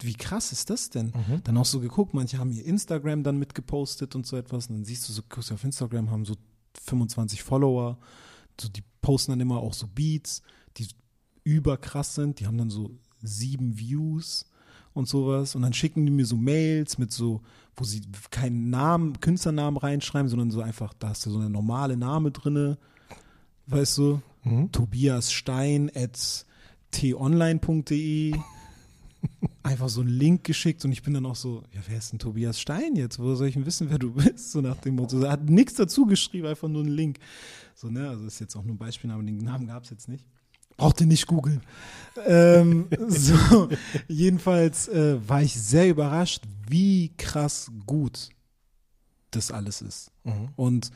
wie krass ist das denn? Dann auch so geguckt, manche haben ihr Instagram dann mitgepostet und so etwas. Und dann siehst du so, guckst du auf Instagram, haben so 25 Follower. So, die posten dann immer auch so Beats, die überkrass sind. Die haben dann so sieben Views und sowas. Und dann schicken die mir so Mails mit so, wo sie keinen Namen, Künstlernamen reinschreiben, sondern so einfach, da hast du so eine normale Name drinne. Weißt du? Tobias Stein at t-online.de einfach so einen Link geschickt und ich bin dann auch so, ja, wer ist denn Tobias Stein jetzt? Wo soll ich denn wissen, wer du bist? So nach dem Motto. Er hat nichts dazu geschrieben, einfach nur einen Link. So, ne, also ist jetzt auch nur ein Beispielname, den Namen gab es jetzt nicht. Braucht ihr nicht googeln. ähm, [laughs] so, jedenfalls äh, war ich sehr überrascht, wie krass gut das alles ist. Und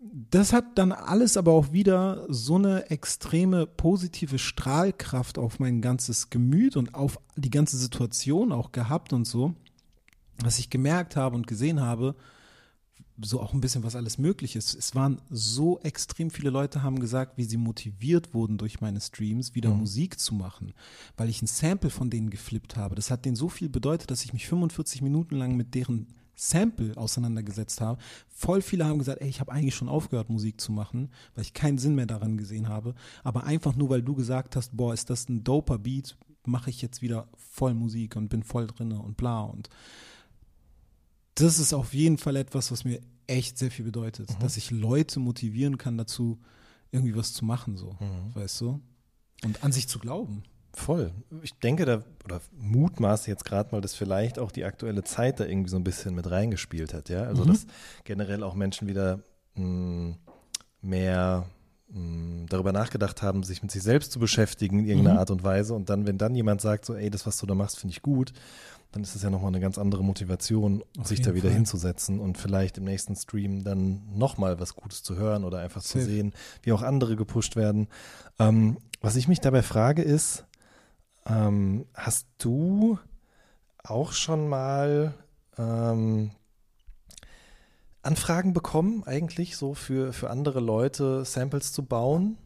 das hat dann alles aber auch wieder so eine extreme positive Strahlkraft auf mein ganzes Gemüt und auf die ganze Situation auch gehabt und so, was ich gemerkt habe und gesehen habe, so auch ein bisschen was alles möglich ist. Es waren so extrem viele Leute haben gesagt, wie sie motiviert wurden durch meine Streams, wieder Musik zu machen, weil ich ein Sample von denen geflippt habe. Das hat denen so viel bedeutet, dass ich mich 45 Minuten lang mit deren Sample auseinandergesetzt habe. Voll viele haben gesagt, ey, ich habe eigentlich schon aufgehört, Musik zu machen, weil ich keinen Sinn mehr daran gesehen habe. Aber einfach nur, weil du gesagt hast, boah, ist das ein doper Beat, mache ich jetzt wieder voll Musik und bin voll drinne und bla. Und das ist auf jeden Fall etwas, was mir echt sehr viel bedeutet, dass ich Leute motivieren kann dazu, irgendwie was zu machen, so, weißt du? Und an sich zu glauben. Voll. Ich denke da, oder mutmaße jetzt gerade mal, dass vielleicht auch die aktuelle Zeit da irgendwie so ein bisschen mit reingespielt hat, ja. Also, dass generell auch Menschen wieder mh, mehr mh, darüber nachgedacht haben, sich mit sich selbst zu beschäftigen in irgendeiner Art und Weise. Und dann, wenn dann jemand sagt, so, ey, das, was du da machst, finde ich gut, dann ist es ja nochmal eine ganz andere Motivation, Auf sich da wieder Fall. hinzusetzen und vielleicht im nächsten Stream dann nochmal was Gutes zu hören oder einfach zu Safe. sehen, wie auch andere gepusht werden. Ähm, was ich mich dabei frage ist, ähm, hast du auch schon mal ähm, Anfragen bekommen, eigentlich so für, für andere Leute Samples zu bauen?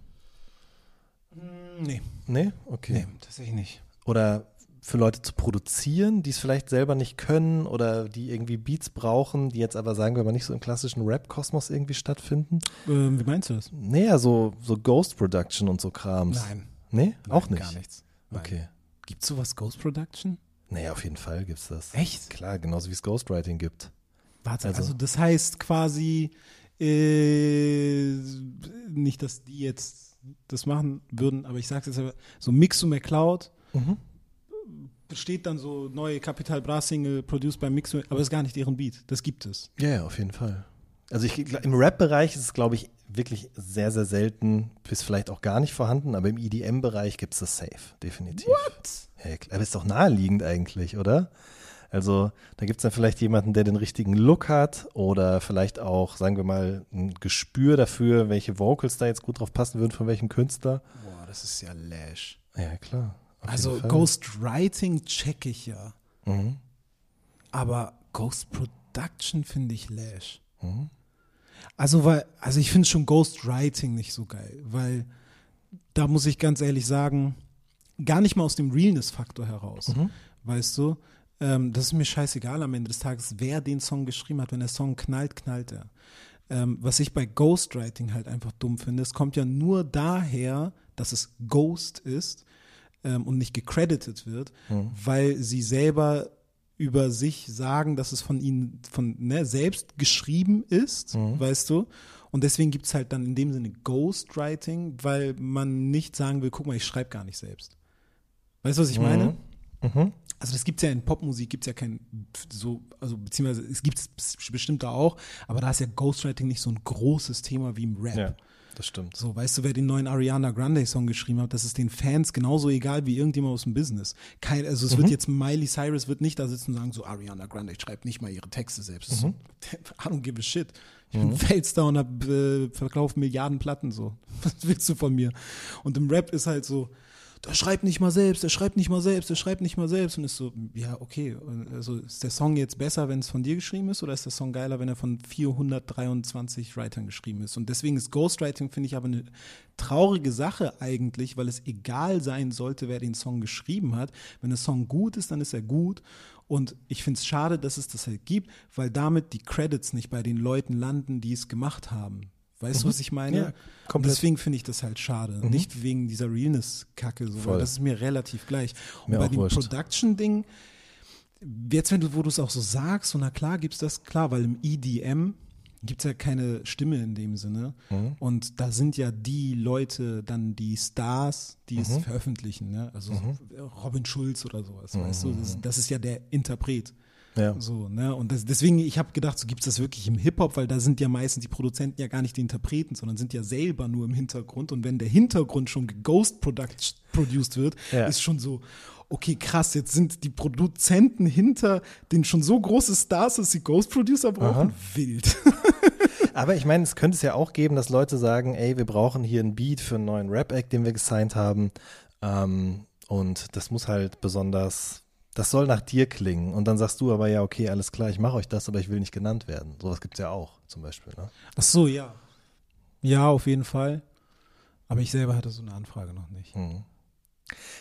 Nee, Nee? Okay. nee, tatsächlich nicht. Oder für Leute zu produzieren, die es vielleicht selber nicht können oder die irgendwie Beats brauchen, die jetzt aber, sagen wir mal, nicht so im klassischen Rap-Kosmos irgendwie stattfinden? Ähm, wie meinst du das? Nee, ja, so, so Ghost Production und so Krams. Nein. Nee? auch Nein, nicht. Gar nichts. Okay. Gibt's sowas Ghost Production? Nee, auf jeden Fall gibt's das. Echt? Klar, genauso wie es Ghostwriting gibt. Warte, Also- also, das heißt quasi äh, nicht, dass die jetzt das machen würden, aber ich sage jetzt aber, so Mixo McCloud Mhm. steht dann so neue Capital Bra Single produced bei Mixo, aber ist gar nicht deren Beat. Das gibt es. Ja, ja, auf jeden Fall. Also ich, im Rap-Bereich ist es, glaube ich, wirklich sehr, sehr selten, bis vielleicht auch gar nicht vorhanden, aber im EDM-Bereich gibt es das safe, definitiv. What? Klar, aber ist doch naheliegend eigentlich, oder? Also da gibt es dann vielleicht jemanden, der den richtigen Look hat oder vielleicht auch, sagen wir mal, ein Gespür dafür, welche Vocals da jetzt gut drauf passen würden von welchem Künstler. Boah, das ist ja Lash. Ja, klar. Also. Ghostwriting check ich ja, Mhm. aber Ghost Production finde ich Lash. Mhm. Also, weil, also ich finde schon Ghostwriting nicht so geil, weil da muss ich ganz ehrlich sagen, gar nicht mal aus dem Realness-Faktor heraus, weißt du? Ähm, das ist mir scheißegal am Ende des Tages, wer den Song geschrieben hat. Wenn der Song knallt, knallt er. Ähm, was ich bei Ghostwriting halt einfach dumm finde, es kommt ja nur daher, dass es Ghost ist ähm, und nicht gecredited wird, weil sie selber über sich sagen, dass es von ihnen von ne, selbst geschrieben ist, weißt du? Und deswegen gibt es halt dann in dem Sinne Ghostwriting, weil man nicht sagen will, guck mal, ich schreibe gar nicht selbst. Weißt du, was ich meine? Also das gibt es ja in Popmusik, gibt es ja kein so, also beziehungsweise es gibt es bestimmt da auch, aber da ist ja Ghostwriting nicht so ein großes Thema wie im Rap. Ja, das stimmt. So, weißt du, wer den neuen Ariana Grande Song geschrieben hat, das ist den Fans genauso egal wie irgendjemand aus dem Business. Kein, also es wird jetzt Miley Cyrus wird nicht da sitzen und sagen, so Ariana Grande, ich schreibe nicht mal ihre Texte selbst. So, [laughs] I don't give a shit. Ich bin Feldstar und hab, äh, verkaufe Milliarden Platten so. [laughs] Was willst du von mir? Und im Rap ist halt so, der schreibt nicht mal selbst, der schreibt nicht mal selbst, der schreibt nicht mal selbst und ist so, ja, okay, also ist der Song jetzt besser, wenn es von dir geschrieben ist oder ist der Song geiler, wenn er von 423 Writern geschrieben ist? Und deswegen ist Ghostwriting, finde ich, aber eine traurige Sache eigentlich, weil es egal sein sollte, wer den Song geschrieben hat. Wenn der Song gut ist, dann ist er gut und ich finde es schade, dass es das halt gibt, weil damit die Credits nicht bei den Leuten landen, die es gemacht haben. Weißt du, was ich meine? Ja, und komplett. deswegen finde ich das halt schade. Nicht wegen dieser Realness-Kacke, so, Voll. das ist mir relativ gleich. Und Mir bei dem. Production-Ding, jetzt, wenn du, wo du es auch so sagst, so na klar gibt's das, klar, weil im EDM gibt's ja keine Stimme in dem Sinne. Mhm. Und da sind ja die Leute dann die Stars, die Mhm. es veröffentlichen, ne? Also so Robin Schulz oder sowas, weißt du? Das, das ist ja der Interpret. Ja. So, ne? Und das, deswegen, ich habe gedacht, so gibt's das wirklich im Hip-Hop, weil da sind ja meistens die Produzenten ja gar nicht die Interpreten, sondern sind ja selber nur im Hintergrund. Und wenn der Hintergrund schon geghost produced wird, Ja. ist schon so, okay, krass, jetzt sind die Produzenten hinter den schon so große Stars, dass sie Ghost-Producer brauchen. Wild. [laughs] Aber ich meine, es könnte es ja auch geben, dass Leute sagen, ey, wir brauchen hier einen Beat für einen neuen Rap-Act, den wir gesigned haben. Ähm, und das muss halt besonders, das soll nach dir klingen. Und dann sagst du aber, ja, okay, alles klar, ich mache euch das, aber ich will nicht genannt werden. Sowas gibt es ja auch, zum Beispiel. Ne? Ach so, ja. Ja, auf jeden Fall. Aber ich selber hatte so eine Anfrage noch nicht.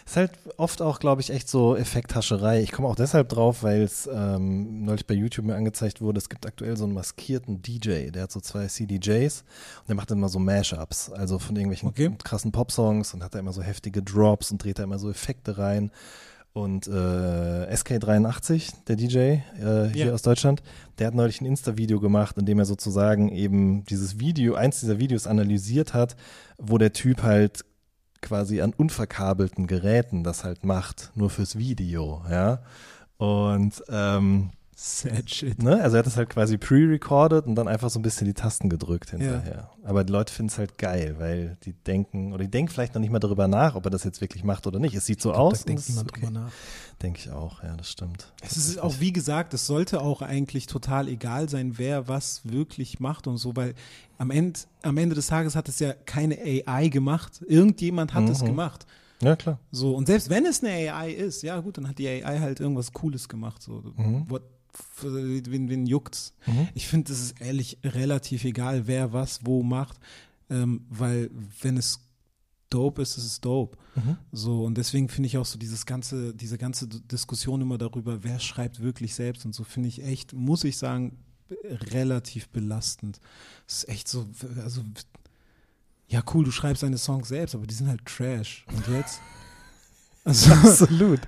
Ist halt oft auch, glaube ich, echt so Effekthascherei. Ich komme auch deshalb drauf, weil es ähm, neulich bei YouTube mir angezeigt wurde, es gibt aktuell so einen maskierten DJ, der hat so zwei CDJs und der macht immer so Mashups, also von irgendwelchen Okay. krassen Popsongs und hat da immer so heftige Drops und dreht da immer so Effekte rein. Und äh, SK83, der DJ äh, hier Ja. aus Deutschland, der hat neulich ein Insta-Video gemacht, in dem er sozusagen eben dieses Video, eins dieser Videos analysiert hat, wo der Typ halt quasi an unverkabelten Geräten das halt macht, nur fürs Video, ja. Und ähm, Sad shit. ne, also er hat das halt quasi pre-recorded und dann einfach so ein bisschen die Tasten gedrückt hinterher. Aber die Leute finden es halt geil, weil die denken, oder die denken vielleicht noch nicht mal darüber nach, ob er das jetzt wirklich macht oder nicht. Es sieht so Ich glaub, aus. Da denkt es- niemand okay. drüber nach. Denke ich auch, ja, das stimmt. Es ist auch, wie gesagt, es sollte auch eigentlich total egal sein, wer was wirklich macht und so, weil am Ende, am Ende des Tages hat es ja keine AI gemacht. Irgendjemand hat es Mhm. gemacht. Ja, klar. So, und selbst wenn es eine AI ist, ja gut, dann hat die AI halt irgendwas Cooles gemacht. So, Mhm. what, wen, wen juckt's? Ich finde, es ist ehrlich relativ egal, wer was wo macht, ähm, weil wenn es dope ist, ist es dope. Mhm. So, und deswegen finde ich auch so dieses ganze, diese ganze Diskussion immer darüber, wer schreibt wirklich selbst und so, finde ich echt, muss ich sagen, relativ belastend. Es ist echt so, also, ja cool, du schreibst deine Songs selbst, aber die sind halt Trash. Und jetzt? Also, Absolut.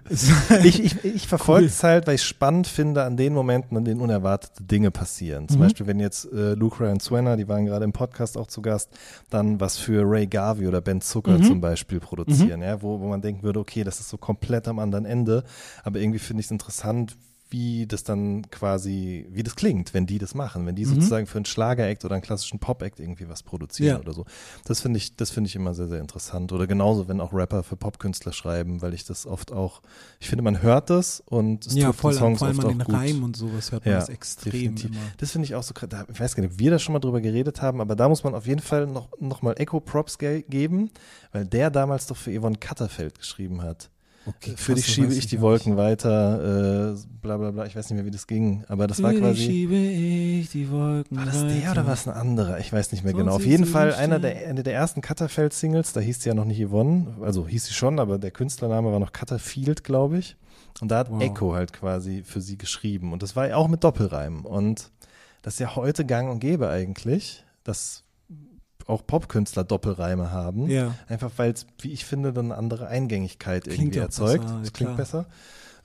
halt- Ich, ich, ich [laughs] verfolge Cool. es halt, weil ich spannend finde an den Momenten, an denen unerwartete Dinge passieren. Zum Mhm. Beispiel, wenn jetzt äh, Luke Ryan Swenner, die waren gerade im Podcast auch zu Gast, dann was für Ray Garvey oder Ben Zucker Mhm. zum Beispiel produzieren, ja, wo, wo man denken würde, okay, das ist so komplett am anderen Ende. Aber irgendwie finde ich es interessant, wie das dann quasi, wie das klingt, wenn die das machen, wenn die sozusagen für einen Schlager-Act oder einen klassischen Pop-Act irgendwie was produzieren Ja. oder so. Das finde ich, das finde ich immer sehr, sehr interessant. Oder genauso, wenn auch Rapper für Popkünstler schreiben, weil ich das oft auch, ich finde, man hört das und es ja, trifft voll, die Songs vor allem oft an auch den gut. Reim und sowas hört man Ja, das extrem definitiv. immer. Das finde ich auch so, krass. Da- ich weiß gar nicht, ob wir da schon mal drüber geredet haben, aber da muss man auf jeden Fall noch, noch mal Echo Props ge geben, weil der damals doch für Yvonne Katterfeld geschrieben hat. Okay, Für dich schiebe ich die Wolken nicht. weiter, äh, bla bla bla, ich weiß nicht mehr, wie das ging, aber das war Für dich quasi. schiebe ich die Wolken War das der weiter. oder war es ein anderer? Ich weiß nicht mehr Sonst genau. Auf jeden Fall einer der, eine der ersten Cutterfeld-Singles, da hieß sie ja noch nicht Yvonne, also hieß sie schon, aber der Künstlername war noch Cutterfield, glaube ich. Und da hat Wow. Echo halt quasi für sie geschrieben. Und das war ja auch mit Doppelreim. Und das ist ja heute gang und gäbe eigentlich, dass auch Popkünstler Doppelreime haben. Ja. Einfach weil es, wie ich finde, dann eine andere Eingängigkeit Klingt irgendwie erzeugt. besser, das klingt klar. besser.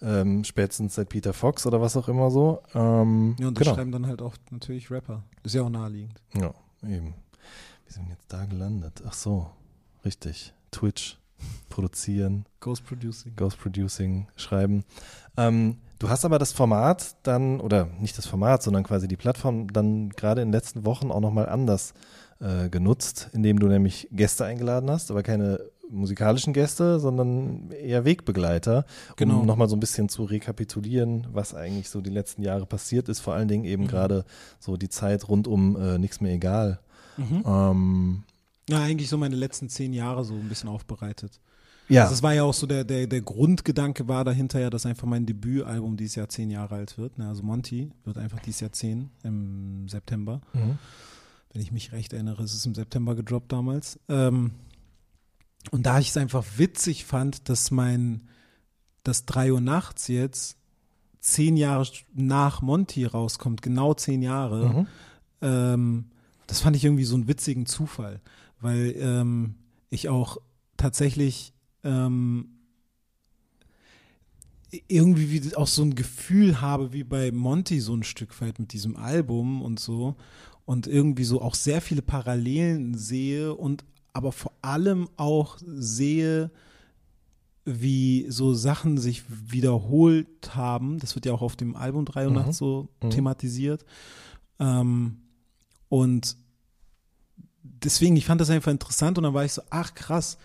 Ähm, spätestens seit Peter Fox oder was auch immer so. Ähm, Ja, und das genau. schreiben dann halt auch natürlich Rapper. Ist ja auch naheliegend. Ja, eben. Wie sind wir jetzt da gelandet? Ach so, richtig. Twitch, produzieren, Ghost Producing. Ghost Producing, schreiben. Ähm, du hast aber das Format dann, oder nicht das Format, sondern quasi die Plattform dann gerade in den letzten Wochen auch nochmal anders äh, genutzt, indem du nämlich Gäste eingeladen hast, aber keine musikalischen Gäste, sondern eher Wegbegleiter, Genau. um nochmal so ein bisschen zu rekapitulieren, was eigentlich so die letzten Jahre passiert ist, vor allen Dingen eben Mhm. gerade so die Zeit rund um äh, nichts mehr egal. Mhm. Ähm, Ja, eigentlich so meine letzten zehn Jahre so ein bisschen aufbereitet. ja, Also es war ja auch so der, der, der Grundgedanke war dahinter ja, dass einfach mein Debütalbum dieses Jahr zehn Jahre alt wird. Ne? Also Monty wird einfach dieses Jahr zehn im September. Mhm. Wenn ich mich recht erinnere, ist es im September gedroppt damals. Ähm, und da ich es einfach witzig fand, dass mein, das 3 Uhr nachts jetzt zehn Jahre nach Monty rauskommt, genau zehn Jahre, Mhm. ähm, das fand ich irgendwie so einen witzigen Zufall, weil ähm, ich auch tatsächlich ähm, irgendwie wie auch so ein Gefühl habe wie bei Monty so ein Stück weit mit diesem Album und so und irgendwie so auch sehr viele Parallelen sehe und aber vor allem auch sehe, wie so Sachen sich wiederholt haben. Das wird ja auch auf dem Album 3 Uhr Mhm. so Mhm. thematisiert. Ähm, und deswegen, ich fand das einfach interessant und dann war ich so, ach krass,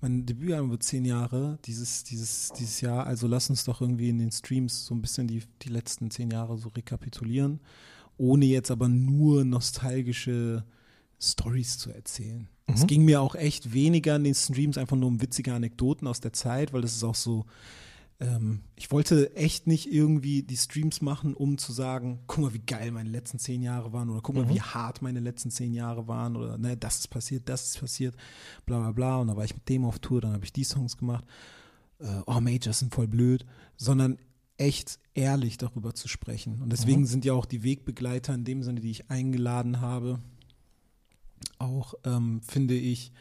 mein Debütalbum wird zehn Jahre dieses, dieses, dieses Jahr, also lass uns doch irgendwie in den Streams so ein bisschen die, die letzten zehn Jahre so rekapitulieren, ohne jetzt aber nur nostalgische Stories zu erzählen. Es Mhm. ging mir auch echt weniger in den Streams einfach nur um witzige Anekdoten aus der Zeit, weil das ist auch so, ähm, ich wollte echt nicht irgendwie die Streams machen, um zu sagen, guck mal, wie geil meine letzten zehn Jahre waren oder guck mal, Mhm. wie hart meine letzten zehn Jahre waren oder ne, das ist passiert, das ist passiert, bla bla bla. Und dann war ich mit dem auf Tour, dann habe ich die Songs gemacht. Äh, oh, Majors sind voll blöd, sondern echt ehrlich darüber zu sprechen. Und deswegen Mhm. sind ja auch die Wegbegleiter in dem Sinne, die ich eingeladen habe, auch, ähm, finde ich,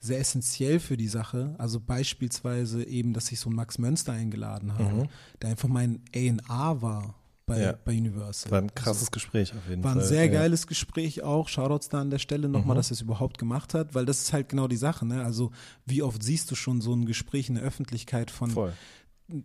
sehr essentiell für die Sache. Also beispielsweise eben, dass ich so einen Max Mönster eingeladen habe, Mhm. der einfach mein A&R war bei, Ja. bei Universal. War ein krasses Also, Gespräch auf jeden war Fall. ein sehr ja. geiles Gespräch auch. Shoutouts da an der Stelle nochmal, Mhm. dass er es überhaupt gemacht hat, weil das ist halt genau die Sache. Ne? Also wie oft siehst du schon so ein Gespräch in der Öffentlichkeit von Voll.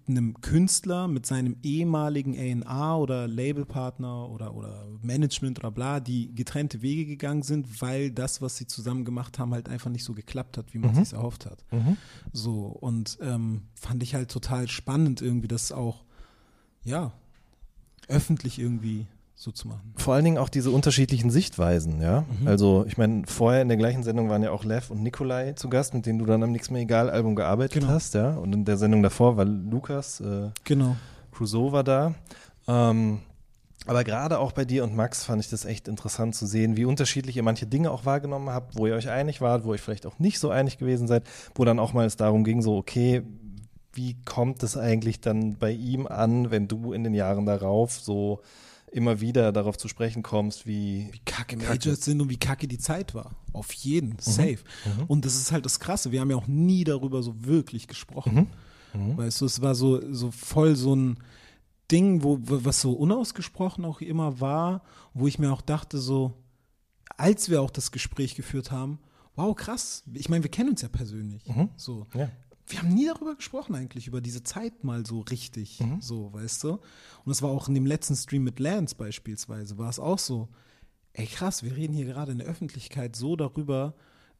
Einem Künstler mit seinem ehemaligen A&R oder Labelpartner oder, oder Management oder bla, die getrennte Wege gegangen sind, weil das, was sie zusammen gemacht haben, halt einfach nicht so geklappt hat, wie man Mhm. sich's erhofft hat. Mhm. So, und ähm, fand ich halt total spannend, irgendwie das auch, ja, öffentlich irgendwie so zu machen. Vor allen Dingen auch diese unterschiedlichen Sichtweisen, ja. Mhm. Also, ich meine, vorher in der gleichen Sendung waren ja auch Lev und Nikolai zu Gast, mit denen du dann am Nix mehr egal Album gearbeitet Genau. hast, ja. Und in der Sendung davor war Lukas äh, Genau. Crusoe war da. Ähm, aber gerade auch bei dir und Max fand ich das echt interessant zu sehen, wie unterschiedlich ihr manche Dinge auch wahrgenommen habt, wo ihr euch einig wart, wo ihr vielleicht auch nicht so einig gewesen seid, wo dann auch mal es darum ging, so, okay, wie kommt es eigentlich dann bei ihm an, wenn du in den Jahren darauf so immer wieder darauf zu sprechen kommst, wie, Wie kacke Kacke. Majors sind und wie kacke die Zeit war. Auf jeden, safe. Mhm. Und das ist halt das Krasse. Wir haben ja auch nie darüber so wirklich gesprochen. Mhm. Weißt du, es war so, so voll so ein Ding, wo, wo- was so unausgesprochen auch immer war, wo ich mir auch dachte, so, als wir auch das Gespräch geführt haben, wow, krass. Ich meine, wir kennen uns ja persönlich. Mhm. So. ja. Wir haben nie darüber gesprochen, eigentlich, über diese Zeit mal so richtig. Mhm. So, weißt du? Und es war auch in dem letzten Stream mit Lance beispielsweise, war es auch so, ey krass, wir reden hier gerade in der Öffentlichkeit so darüber,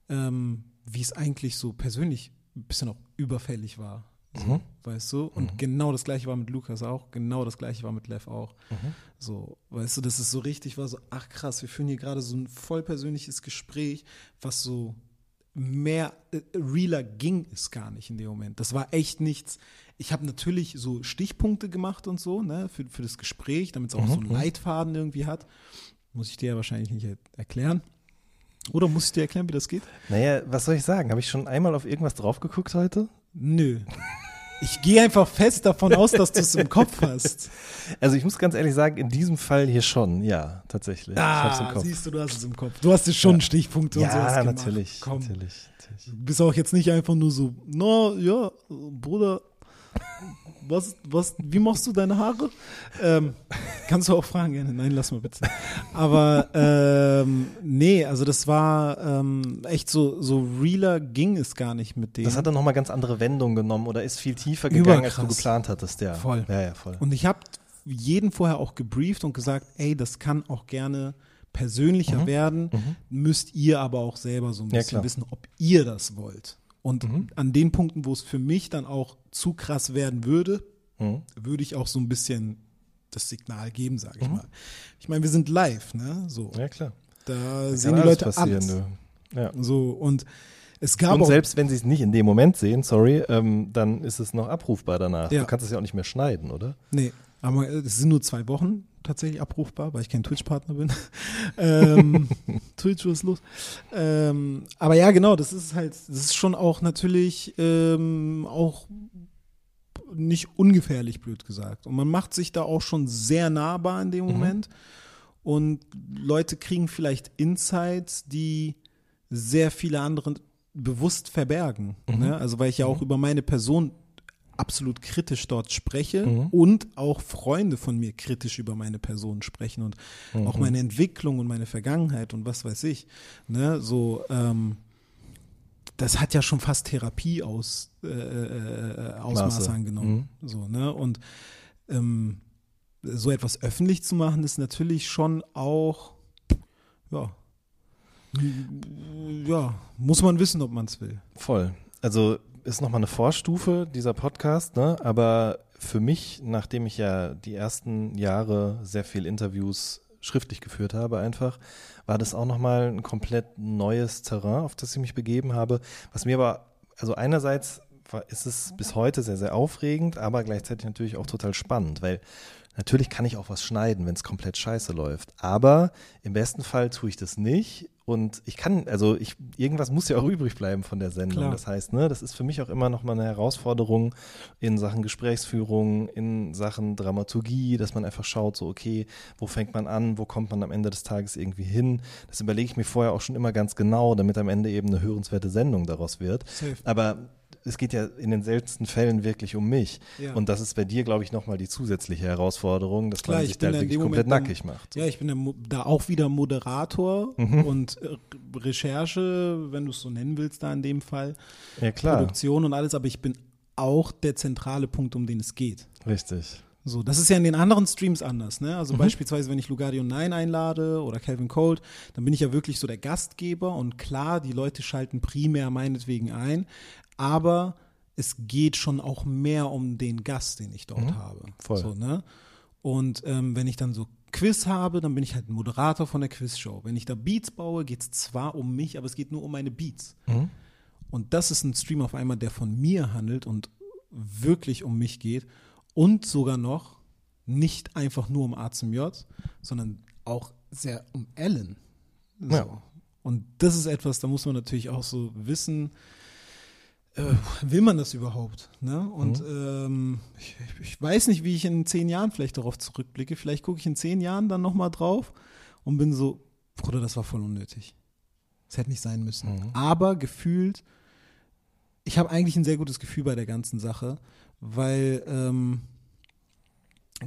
ähm, wie es eigentlich so persönlich ein bisschen auch überfällig war. So, Mhm. Weißt du? Und genau das gleiche war mit Lukas auch, genau das gleiche war mit Lev auch. Mhm. So, weißt du, dass es so richtig war, so, ach krass, wir führen hier gerade so ein voll persönliches Gespräch, was so mehr äh, realer ging es gar nicht in dem Moment. Das war echt nichts. Ich habe natürlich so Stichpunkte gemacht und so, ne, für, für das Gespräch, damit es auch so einen Leitfaden irgendwie hat. Muss ich dir ja wahrscheinlich nicht er erklären. Oder muss ich dir erklären, wie das geht? Naja, was soll ich sagen? Habe ich schon einmal auf irgendwas drauf geguckt heute? Nö. Ich gehe einfach fest davon aus, dass du es im Kopf [laughs] hast. Also ich muss ganz ehrlich sagen, in diesem Fall hier schon, ja, tatsächlich. ich hab's im Ah, Kopf. siehst du, du hast es im Kopf. Du hast es schon Stichpunkte und ja, sowas gemacht. natürlich, Komm. natürlich, natürlich. Du bist auch jetzt nicht einfach nur so, na ja, Bruder, was, was, wie machst du deine Haare? Ähm, kannst du auch fragen gerne. Nein, lass mal bitte. Aber ähm, nee, also das war ähm, echt so, so realer ging es gar nicht mit dem. Das hat dann nochmal ganz andere Wendungen genommen oder ist viel tiefer gegangen, als du Überkrass. geplant hattest, ja. Voll. Ja, ja, voll. Und ich habe jeden vorher auch gebrieft und gesagt, ey, das kann auch gerne persönlicher werden, müsst ihr aber auch selber so ein Mhm. Ja, bisschen klar. wissen, ob ihr das wollt. Und Mhm. an den Punkten, wo es für mich dann auch zu krass werden würde, Mhm. würde ich auch so ein bisschen das Signal geben, sage ich mal. Ich meine, wir sind live, ne? So, ja, klar. da Kann sehen die Leute alles. Ja. So und es gab Und auch selbst wenn sie es nicht in dem Moment sehen, sorry, ähm, dann ist es noch abrufbar danach. Ja. Du kannst es ja auch nicht mehr schneiden, oder? Nee, aber es sind nur zwei Wochen tatsächlich abrufbar, weil ich kein Twitch-Partner bin. [laughs] ähm, [laughs] Twitch, was ist los? Ähm, aber ja, genau, das ist halt, das ist schon auch natürlich ähm, auch nicht ungefährlich, blöd gesagt. Und man macht sich da auch schon sehr nahbar in dem Moment. Und Leute kriegen vielleicht Insights, die sehr viele andere bewusst verbergen. Ne? Also weil ich ja auch über meine Person absolut kritisch dort spreche und auch Freunde von mir kritisch über meine Person sprechen und auch meine Entwicklung und meine Vergangenheit und was weiß ich. Ne? So, ähm, das hat ja schon fast Therapie aus, äh, äh, Ausmaße Maße. angenommen. So, ne? Und ähm, so etwas öffentlich zu machen, ist natürlich schon auch, ja, ja, muss man wissen, ob man es will. Voll. Also ist nochmal eine Vorstufe dieser Podcast, ne? Aber für mich, nachdem ich ja die ersten Jahre sehr viel Interviews schriftlich geführt habe, einfach, war das auch nochmal ein komplett neues Terrain, auf das ich mich begeben habe. Was mir aber, also einerseits ist es bis heute sehr, sehr aufregend, aber gleichzeitig natürlich auch total spannend, weil natürlich kann ich auch was schneiden, wenn es komplett scheiße läuft. Aber im besten Fall tue ich das nicht. Und ich kann, also ich, irgendwas muss ja auch übrig bleiben von der Sendung. Klar. Das heißt, ne, das ist für mich auch immer nochmal eine Herausforderung in Sachen Gesprächsführung, in Sachen Dramaturgie, dass man einfach schaut, so, okay, wo fängt man an, wo kommt man am Ende des Tages irgendwie hin? Das überlege ich mir vorher auch schon immer ganz genau, damit am Ende eben eine hörenswerte Sendung daraus wird. Safe. Aber es geht ja in den seltensten Fällen wirklich um mich. Ja. Und das ist bei dir, glaube ich, nochmal die zusätzliche Herausforderung, dass Klar, man ich sich da wirklich komplett dann- nackig macht. Ja, ich bin da, auch wieder Moderator Mhm. und äh, Recherche, wenn du es so nennen willst, da in dem Fall. Ja, klar. Produktion und alles, aber ich bin auch der zentrale Punkt, um den es geht. Richtig. So, das ist ja in den anderen Streams anders, ne? Mhm. Also beispielsweise, wenn ich Lugardio 9 einlade oder Calvin Cold, dann bin ich ja wirklich so der Gastgeber und klar, die Leute schalten primär meinetwegen ein, aber es geht schon auch mehr um den Gast, den ich dort habe. Mhm. voll. So, ne? Und ähm, wenn ich dann so Quiz habe, dann bin ich halt Moderator von der Quizshow. Wenn ich da Beats baue, geht es zwar um mich, aber es geht nur um meine Beats. Mhm. Und das ist ein Stream auf einmal, der von mir handelt und wirklich um mich geht und sogar noch nicht einfach nur um A zum J, sondern auch sehr um Ellen. So. Ja. Und das ist etwas, da muss man natürlich auch so wissen, äh, will man das überhaupt? Ne? Und ähm, ich, ich weiß nicht, wie ich in zehn Jahren vielleicht darauf zurückblicke. Vielleicht gucke ich in zehn Jahren dann nochmal drauf und bin so, Bruder, das war voll unnötig. Das hätte nicht sein müssen. Aber gefühlt, ich habe eigentlich ein sehr gutes Gefühl bei der ganzen Sache, weil ähm,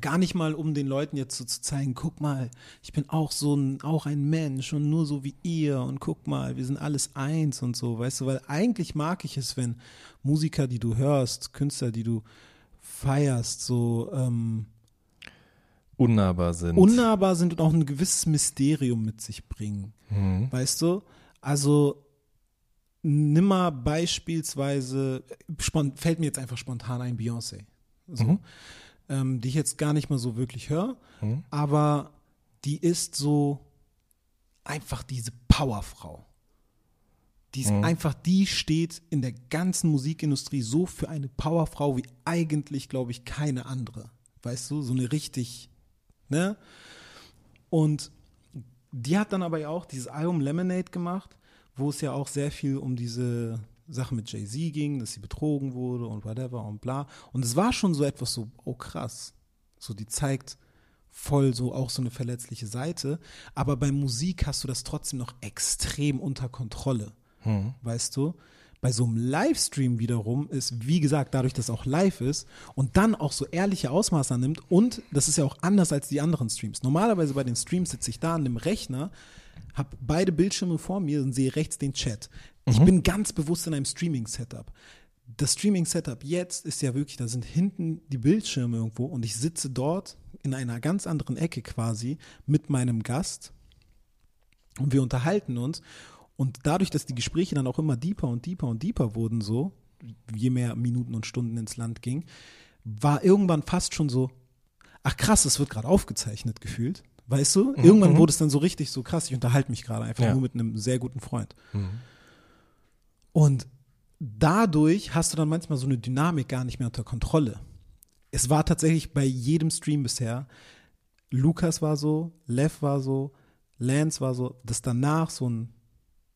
gar nicht mal, um den Leuten jetzt so zu zeigen, guck mal, ich bin auch so ein, auch ein Mensch und nur so wie ihr und guck mal, wir sind alles eins und so, weißt du, weil eigentlich mag ich es, wenn Musiker, die du hörst, Künstler, die du feierst, so ähm, Unnahbar sind. unnahbar sind und auch ein gewisses Mysterium mit sich bringen. Mhm. Weißt du? Also nimm mal beispielsweise, fällt mir jetzt einfach spontan ein Beyoncé. So. Mhm. Ähm, die ich jetzt gar nicht mal so wirklich höre, Mhm. aber die ist so einfach diese Powerfrau. Die ist einfach, die steht in der ganzen Musikindustrie so für eine Powerfrau wie eigentlich, glaube ich, keine andere. Weißt du, so eine richtig, ne? Und die hat dann aber ja auch dieses Album Lemonade gemacht, wo es ja auch sehr viel um diese Sache mit Jay-Z ging, dass sie betrogen wurde und whatever und bla. Und es war schon so etwas so, oh krass. So, die zeigt voll so auch so eine verletzliche Seite. Aber bei Musik hast du das trotzdem noch extrem unter Kontrolle. Weißt du? Bei so einem Livestream wiederum ist, wie gesagt, dadurch, dass es auch live ist und dann auch so ehrliche Ausmaße annimmt und das ist ja auch anders als die anderen Streams. Normalerweise bei den Streams sitze ich da an dem Rechner, habe beide Bildschirme vor mir und sehe rechts den Chat. Ich bin ganz bewusst in einem Streaming-Setup. Das Streaming-Setup jetzt ist ja wirklich, da sind hinten die Bildschirme irgendwo und ich sitze dort in einer ganz anderen Ecke quasi mit meinem Gast und wir unterhalten uns. Und dadurch, dass die Gespräche dann auch immer deeper und deeper und deeper wurden, so, je mehr Minuten und Stunden ins Land ging, war irgendwann fast schon so, ach krass, es wird gerade aufgezeichnet gefühlt. Weißt du? Irgendwann wurde es dann so richtig so krass, ich unterhalte mich gerade einfach Ja. nur mit einem sehr guten Freund. Und dadurch hast du dann manchmal so eine Dynamik gar nicht mehr unter Kontrolle. Es war tatsächlich bei jedem Stream bisher, Lukas war so, Lev war so, Lance war so, dass danach so ein,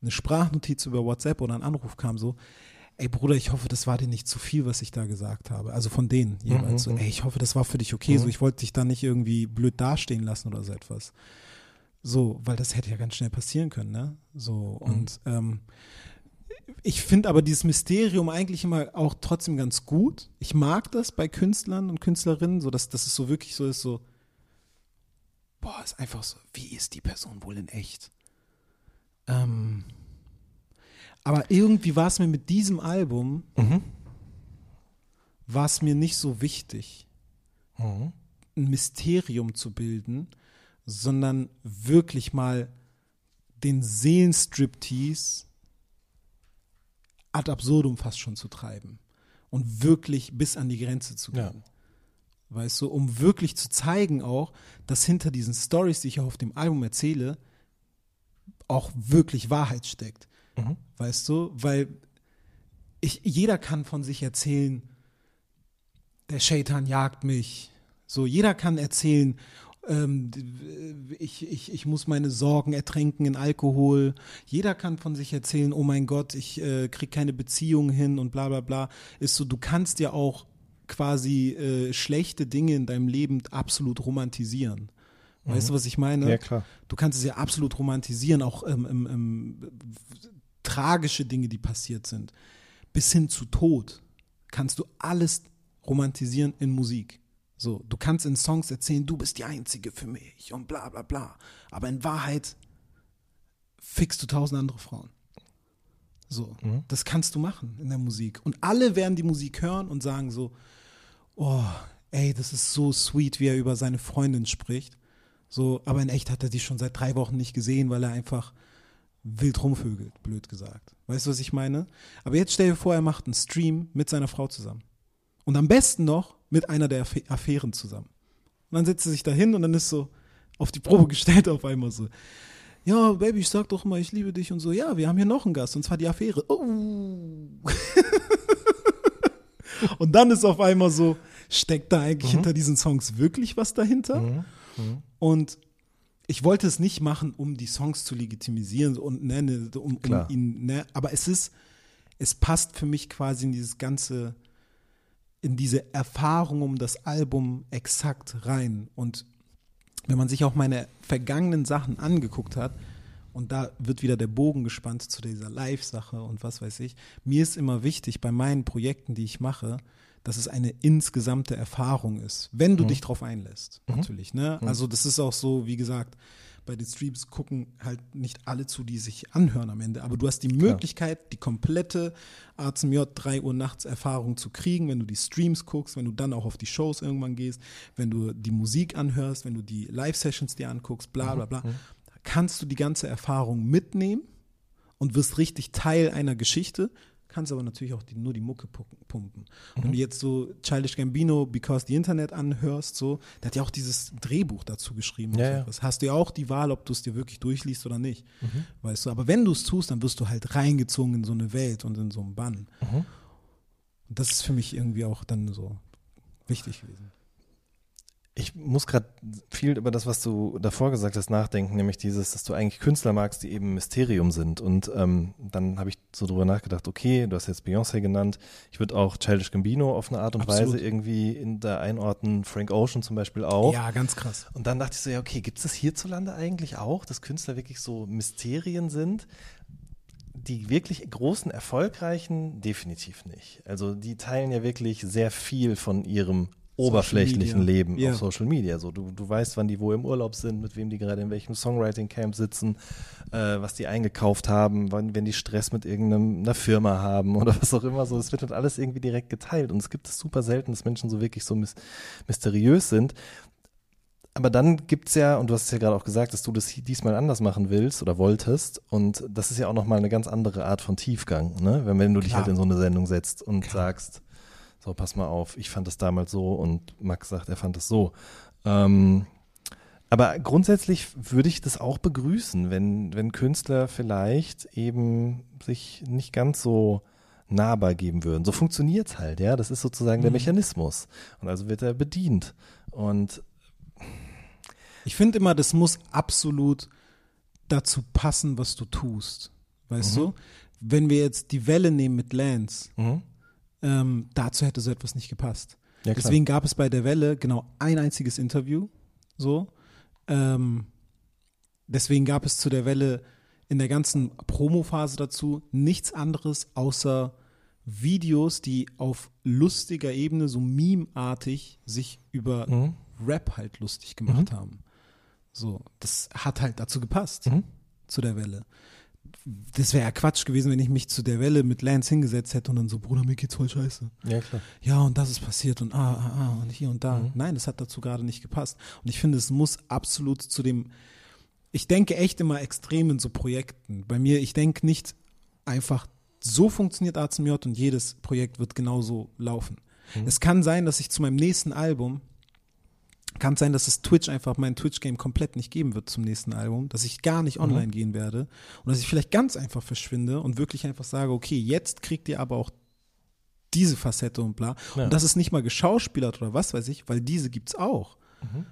eine Sprachnotiz über WhatsApp oder ein Anruf kam so, ey Bruder, ich hoffe, das war dir nicht zu viel, was ich da gesagt habe. Also von denen jeweils so, ey, ich hoffe, das war für dich okay, so ich wollte dich da nicht irgendwie blöd dastehen lassen oder so etwas. So, weil das hätte ja ganz schnell passieren können, ne? So, und ähm, ich finde aber dieses Mysterium eigentlich immer auch trotzdem ganz gut. Ich mag das bei Künstlern und Künstlerinnen, so dass, dass es so wirklich so ist, so, boah, ist einfach so, wie ist die Person wohl in echt? Ähm, aber irgendwie war es mir mit diesem Album, war es mir nicht so wichtig, ein Mysterium zu bilden, sondern wirklich mal den Seelenstriptease ad absurdum fast schon zu treiben und wirklich bis an die Grenze zu gehen. Ja. Weißt du, um wirklich zu zeigen auch, dass hinter diesen Stories, die ich auch auf dem Album erzähle, auch wirklich Wahrheit steckt. Weißt du, weil ich, jeder kann von sich erzählen, der Shaitan jagt mich. So, jeder kann erzählen, ähm, ich, ich, ich muss meine Sorgen ertränken in Alkohol. Jeder kann von sich erzählen, oh mein Gott, ich äh, krieg keine Beziehung hin und bla bla bla. Ist so, du kannst ja auch quasi äh, schlechte Dinge in deinem Leben absolut romantisieren. Weißt du, was ich meine? Ja, klar. Du kannst es ja absolut romantisieren, auch ähm, ähm, ähm, tragische Dinge, die passiert sind. Bis hin zu Tod kannst du alles romantisieren in Musik. So, du kannst in Songs erzählen, du bist die Einzige für mich und bla bla bla. Aber in Wahrheit fickst du tausend andere Frauen. So, das kannst du machen in der Musik. Und alle werden die Musik hören und sagen so, oh, ey, das ist so sweet, wie er über seine Freundin spricht. So, aber in echt hat er die schon seit drei Wochen nicht gesehen, weil er einfach wild rumvögelt, blöd gesagt. Weißt du, was ich meine? Aber jetzt stell dir vor, er macht einen Stream mit seiner Frau zusammen. Und am besten noch mit einer der Affären zusammen. Und dann setzt er sich da hin und dann ist so auf die Probe [laughs] gestellt auf einmal so. Ja, Baby, ich sag doch immer, ich liebe dich und so. Ja, wir haben hier noch einen Gast und zwar die Affäre. Oh. [laughs] und dann ist auf einmal so, steckt da eigentlich hinter diesen Songs wirklich was dahinter? Und ich wollte es nicht machen, um die Songs zu legitimisieren und ne, ne, um, um ihn, ne, aber es ist, es passt für mich quasi in dieses ganze, in diese Erfahrung um das Album exakt rein. Und wenn man sich auch meine vergangenen Sachen angeguckt hat, und da wird wieder der Bogen gespannt zu dieser Live-Sache und was weiß ich, mir ist immer wichtig bei meinen Projekten, die ich mache, dass es eine insgesamte Erfahrung ist, wenn du dich drauf einlässt, natürlich. Ne? Also das ist auch so, wie gesagt, bei den Streams gucken halt nicht alle zu, die sich anhören am Ende, aber du hast die Möglichkeit, die komplette A zum J 3 Uhr nachts Erfahrung zu kriegen, wenn du die Streams guckst, wenn du dann auch auf die Shows irgendwann gehst, wenn du die Musik anhörst, wenn du die Live-Sessions dir anguckst, bla bla bla, da kannst du die ganze Erfahrung mitnehmen und wirst richtig Teil einer Geschichte, kannst aber natürlich auch die, nur die Mucke pu- pumpen. Und wenn du jetzt so Childish Gambino, Because the Internet anhörst, so, der hat ja auch dieses Drehbuch dazu geschrieben. Ja, ja. etwas. Hast du ja auch die Wahl, ob du es dir wirklich durchliest oder nicht. Mhm. Weißt du, aber wenn du es tust, dann wirst du halt reingezogen in so eine Welt und in so einen Bann. Mhm. Und das ist für mich irgendwie auch dann so wichtig gewesen. Ich muss gerade viel über das, was du davor gesagt hast, nachdenken, nämlich dieses, dass du eigentlich Künstler magst, die eben Mysterium sind. Und ähm, dann habe ich so drüber nachgedacht, okay, du hast jetzt Beyoncé genannt, ich würde auch Childish Gambino auf eine Art und Absolut. Weise irgendwie in da einordnen, Frank Ocean zum Beispiel auch. Ja, ganz krass. Und dann dachte ich so, ja, okay, gibt es das hierzulande eigentlich auch, dass Künstler wirklich so Mysterien sind? Die wirklich großen, erfolgreichen, definitiv nicht. Also die teilen ja wirklich sehr viel von ihrem oberflächlichen. Leben Ja. auf Social Media. So, du, du weißt, wann die wo im Urlaub sind, mit wem die gerade in welchem Songwriting-Camp sitzen, äh, was die eingekauft haben, wann, wenn die Stress mit irgendeiner Firma haben [laughs] oder was auch immer. So, es wird halt alles irgendwie direkt geteilt. Und es gibt es super selten, dass Menschen so wirklich so mys mysteriös sind. Aber dann gibt's ja, und du hast es ja gerade auch gesagt, dass du das diesmal anders machen willst oder wolltest. Und das ist ja auch nochmal eine ganz andere Art von Tiefgang, ne? Wenn, wenn du dich Klar. halt in so eine Sendung setzt und sagst, so, pass mal auf, ich fand das damals so und Max sagt, er fand das so. Ähm, aber grundsätzlich würde ich das auch begrüßen, wenn, wenn Künstler vielleicht eben sich nicht ganz so nahbar geben würden. So funktioniert's halt, ja. Das ist sozusagen der Mhm. Mechanismus. Und also wird er bedient. Und Ich finde immer, das muss absolut dazu passen, was du tust. Weißt Mhm. du? Wenn wir jetzt die Welle nehmen mit Lance, mhm. Ähm, dazu hätte so etwas nicht gepasst. Ja. Deswegen gab es bei der Welle genau ein einziges Interview. So. Ähm, deswegen gab es zu der Welle in der ganzen Promophase dazu nichts anderes außer Videos, die auf lustiger Ebene, so meme-artig, sich über Mhm. Rap halt lustig gemacht haben. So, das hat halt dazu gepasst, Mhm. zu der Welle. Das wäre ja Quatsch gewesen, wenn ich mich zu der Welle mit Lance hingesetzt hätte und dann so, Bruder, mir geht's voll scheiße Ja, klar. ja, und das ist passiert und ah, ah, ah, und hier und da. Nein, das hat dazu gerade nicht gepasst. Und ich finde, es muss absolut zu dem, ich denke echt immer extrem in so Projekten. Bei mir, ich denke nicht einfach, so funktioniert A zum J und jedes Projekt wird genauso laufen. Es kann sein, dass ich zu meinem nächsten Album, kann sein, dass es Twitch einfach mein Twitch-Game komplett nicht geben wird zum nächsten Album, dass ich gar nicht online gehen werde und dass ich vielleicht ganz einfach verschwinde und wirklich einfach sage, okay, jetzt kriegt ihr aber auch diese Facette und bla. Ja. Und das ist nicht mal geschauspielert oder was weiß ich, weil diese gibt's auch.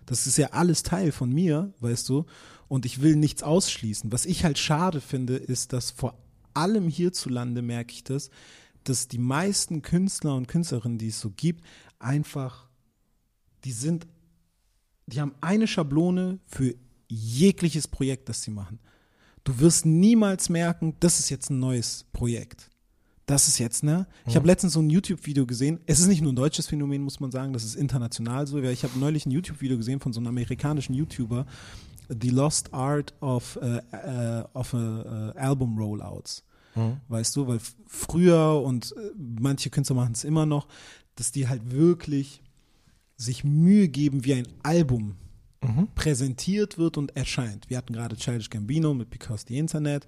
Das ist ja alles Teil von mir, weißt du, und ich will nichts ausschließen. Was ich halt schade finde, ist, dass vor allem hierzulande merke ich das, dass die meisten Künstler und Künstlerinnen, die es so gibt, einfach, die sind, die haben eine Schablone für jegliches Projekt, das sie machen. Du wirst niemals merken, das ist jetzt ein neues Projekt. Das ist jetzt, ne? Ich habe letztens so ein YouTube-Video gesehen. Es ist nicht nur ein deutsches Phänomen, muss man sagen, das ist international so. Ich habe neulich ein YouTube-Video gesehen von so einem amerikanischen YouTuber, The Lost Art of, äh, äh, of äh, Album Rollouts. Weißt du, weil früher und äh, manche Künstler machen es immer noch, dass die halt wirklich sich Mühe geben, wie ein Album präsentiert wird und erscheint. Wir hatten gerade Childish Gambino mit Because the Internet.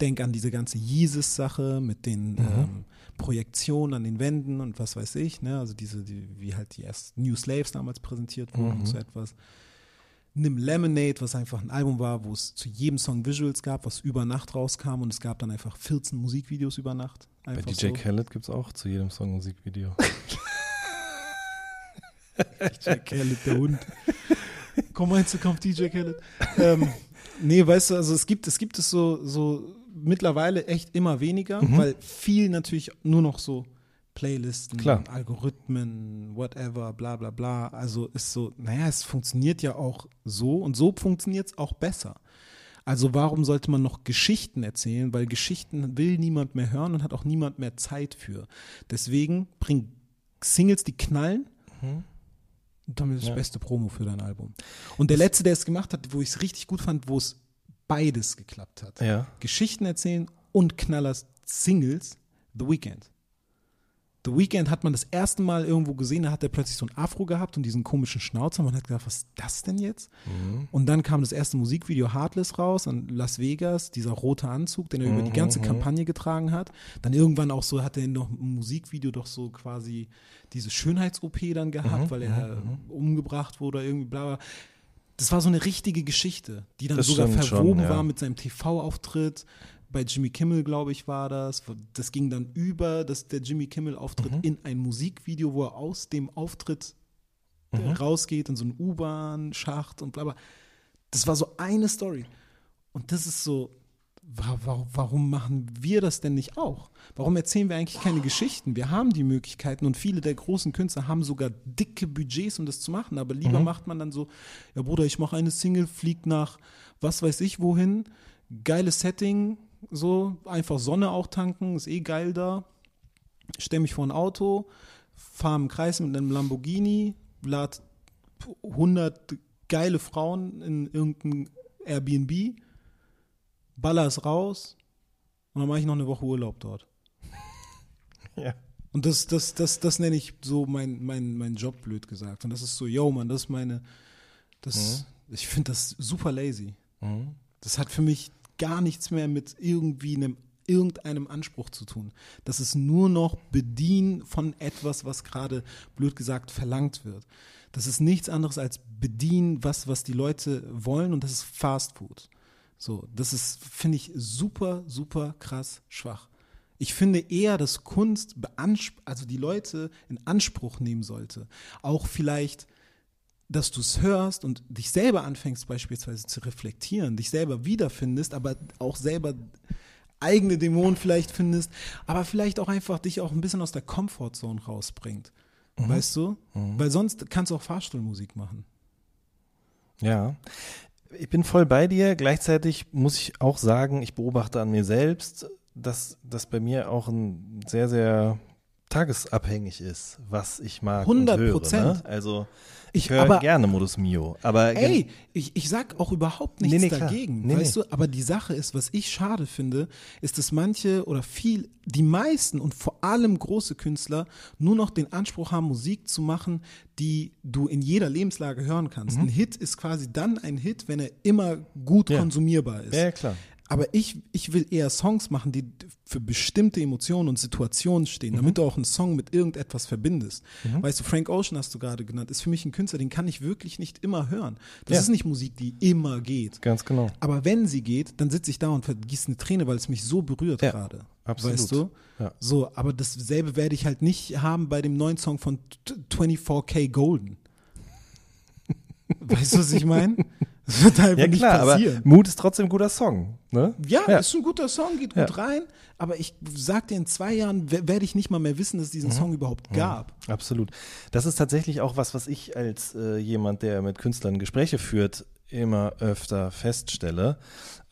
Denk an diese ganze Yeezus-Sache mit den ähm, Projektionen an den Wänden und was weiß ich. Ne? Also diese, die, wie halt die ersten New Slaves damals präsentiert wurden und so etwas. Nimm Lemonade, was einfach ein Album war, wo es zu jedem Song Visuals gab, was über Nacht rauskam und es gab dann einfach 14 Musikvideos über Nacht. Bei DJ so. Khaled gibt's auch zu jedem Song Musikvideo. [laughs] [laughs] DJ Khaled, der Hund. Komm meinst du, kommt DJ Khaled? ähm, nee, weißt du, also es gibt, es gibt es so, so mittlerweile echt immer weniger, weil viel natürlich nur noch so Playlisten, Klar. Algorithmen, whatever, bla bla bla. Also ist so, naja, es funktioniert ja auch so und so funktioniert es auch besser. Also warum sollte man noch Geschichten erzählen? Weil Geschichten will niemand mehr hören und hat auch niemand mehr Zeit für. Deswegen bring Singles, die knallen, und damit ist das Ja. beste Promo für dein Album. Und der letzte, der es gemacht hat, wo ich es richtig gut fand, wo es beides geklappt hat. Ja. Geschichten erzählen und Knallers Singles, The Weeknd. The Weeknd hat man das erste Mal irgendwo gesehen, da hat er plötzlich so ein Afro gehabt und diesen komischen Schnauzer. Man hat gedacht, was ist das denn jetzt? Und dann kam das erste Musikvideo Heartless raus an Las Vegas, dieser rote Anzug, den er über die ganze Kampagne getragen hat. Dann irgendwann auch so hat er noch im Musikvideo doch so quasi diese Schönheits-OP dann gehabt, weil er umgebracht wurde oder irgendwie bla bla. Das war so eine richtige Geschichte, die dann Das sogar stimmt schon, verwoben ja. war mit seinem TV-Auftritt. Bei Jimmy Kimmel, glaube ich, war das. Das ging dann über das, der Jimmy Kimmel-Auftritt Mhm. in ein Musikvideo, wo er aus dem Auftritt Mhm. rausgeht in so einen U-Bahn-Schacht und bla bla. Das war so eine Story. Und das ist so, wa- wa- warum machen wir das denn nicht auch? Warum erzählen wir eigentlich keine Geschichten? Wir haben die Möglichkeiten und viele der großen Künstler haben sogar dicke Budgets, um das zu machen. Aber lieber Mhm. macht man dann so, ja Bruder, ich mache eine Single, fliegt nach was weiß ich wohin, geiles Setting, so einfach Sonne auch tanken, ist eh geil da. Stell mich vor ein Auto, fahre im Kreis mit einem Lamborghini, lad 100 geile Frauen in irgendein Airbnb, baller es raus und dann mache ich noch eine Woche Urlaub dort. [laughs] Ja. Und das, das, das, das nenne ich so mein, mein, mein Job, blöd gesagt. Und das ist so, yo, man, das ist meine, das, ich finde das super lazy. Mhm. Das hat für mich gar nichts mehr mit irgendwie einem, irgendeinem Anspruch zu tun. Das ist nur noch Bedienen von etwas, was gerade, blöd gesagt, verlangt wird. Das ist nichts anderes als bedienen, was, was die Leute wollen und das ist Fast Food. So, das ist, finde ich, super, super krass schwach. Ich finde eher, dass Kunst also die Leute in Anspruch nehmen sollte. Auch vielleicht, dass du es hörst und dich selber anfängst beispielsweise zu reflektieren, dich selber wiederfindest, aber auch selber eigene Dämonen vielleicht findest, aber vielleicht auch einfach dich auch ein bisschen aus der Comfortzone rausbringt. Weißt du? Weil sonst kannst du auch Fahrstuhlmusik machen. Ja. Ich bin voll bei dir. Gleichzeitig muss ich auch sagen, ich beobachte an mir selbst, dass das bei mir auch ein sehr, sehr tagesabhängig ist, was ich mag 100 und höre. Prozent. Ne? Also ich höre aber- gerne Modus Mio, aber Ey, ich, ich sag auch überhaupt nichts Nee, nee, dagegen, Nee, weißt du? Aber die Sache ist, was ich schade finde, ist, dass manche oder viel, die meisten und vor allem große Künstler nur noch den Anspruch haben, Musik zu machen, die du in jeder Lebenslage hören kannst. Ein Hit ist quasi dann ein Hit, wenn er immer gut Mhm. Ja. konsumierbar ist. ja, klar. Aber ich, ich will eher Songs machen, die für bestimmte Emotionen und Situationen stehen, damit du auch einen Song mit irgendetwas verbindest. Weißt du, Frank Ocean hast du gerade genannt, ist für mich ein Künstler, den kann ich wirklich nicht immer hören. Das Ja. ist nicht Musik, die immer geht. Ganz genau. Aber wenn sie geht, dann sitze ich da und vergieße eine Träne, weil es mich so berührt Ja, gerade. absolut. Weißt du? Ja. So, aber dasselbe werde ich halt nicht haben bei dem neuen Song von t- 24K Golden. [laughs] weißt du, was ich meine? Das wird einfach Ja nicht klar, aber passieren. Mut ist trotzdem ein guter Song. Ne? Ja, Ja. ist ein guter Song, geht Ja. gut rein, aber ich sag dir, in zwei Jahren we- werde ich nicht mal mehr wissen, dass es diesen Mhm. Song überhaupt gab. Absolut. Das ist tatsächlich auch was, was ich als äh, jemand, der mit Künstlern Gespräche führt, immer öfter feststelle.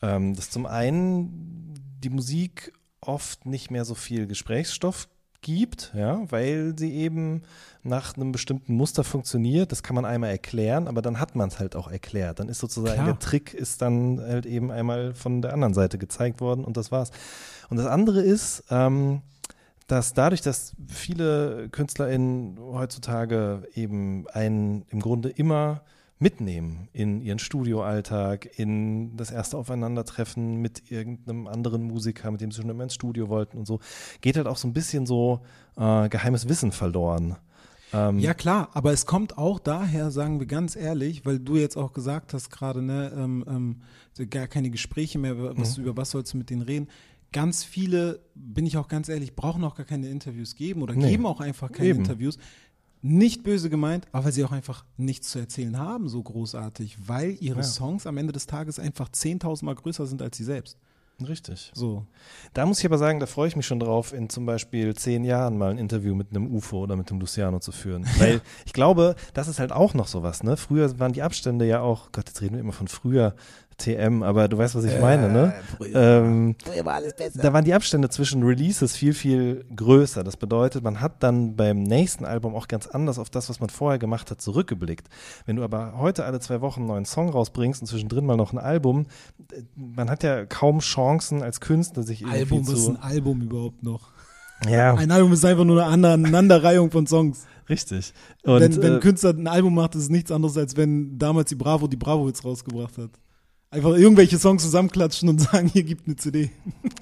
Ähm, dass zum einen die Musik oft nicht mehr so viel Gesprächsstoff gibt, ja, weil sie eben nach einem bestimmten Muster funktioniert. Das kann man einmal erklären, aber dann hat man es halt auch erklärt. Dann ist sozusagen Klar. der Trick ist dann halt eben einmal von der anderen Seite gezeigt worden und das war's. Und das andere ist, ähm, dass dadurch, dass viele KünstlerInnen heutzutage eben einen im Grunde immer mitnehmen in ihren Studioalltag, in das erste Aufeinandertreffen mit irgendeinem anderen Musiker, mit dem sie schon immer ins Studio wollten und so, geht halt auch so ein bisschen so äh, geheimes Wissen verloren. Ähm, Ja, klar, aber es kommt auch daher, sagen wir ganz ehrlich, weil du jetzt auch gesagt hast gerade, ne, ähm, ähm, gar keine Gespräche mehr, was, Mhm. über was sollst du mit denen reden. Ganz viele, bin ich auch ganz ehrlich, brauchen auch gar keine Interviews geben oder Nee. geben auch einfach keine Eben. Interviews. Nicht böse gemeint, aber weil sie auch einfach nichts zu erzählen haben, so großartig, weil ihre Ja. Songs am Ende des Tages einfach 10.000 Mal größer sind als sie selbst. Richtig. So. Da muss ich aber sagen, da freue ich mich schon drauf, in zum Beispiel zehn Jahren mal ein Interview mit einem UFO oder mit einem Luciano zu führen. [laughs] Weil ich glaube, das ist halt auch noch sowas, ne? Früher waren die Abstände ja auch, Gott, jetzt reden wir immer von früher TM, aber du weißt, was ich meine, ne? Ähm, da waren die Abstände zwischen Releases viel, viel größer. Das bedeutet, man hat dann beim nächsten Album auch ganz anders auf das, was man vorher gemacht hat, zurückgeblickt. Wenn du aber heute alle zwei Wochen einen neuen Song rausbringst und zwischendrin mal noch ein Album, äh, man hat ja kaum Chancen als Künstler sich irgendwie Album, was ist zu ein Album überhaupt noch? Ja, Ein Album ist einfach nur eine Aneinanderreihung von Songs. richtig. Und, wenn, wenn äh, ein Künstler ein Album macht, ist es nichts anderes, als wenn damals die Bravo die Bravo-Hits rausgebracht hat. Einfach irgendwelche Songs zusammenklatschen und [laughs] sagen, hier gibt eine CD.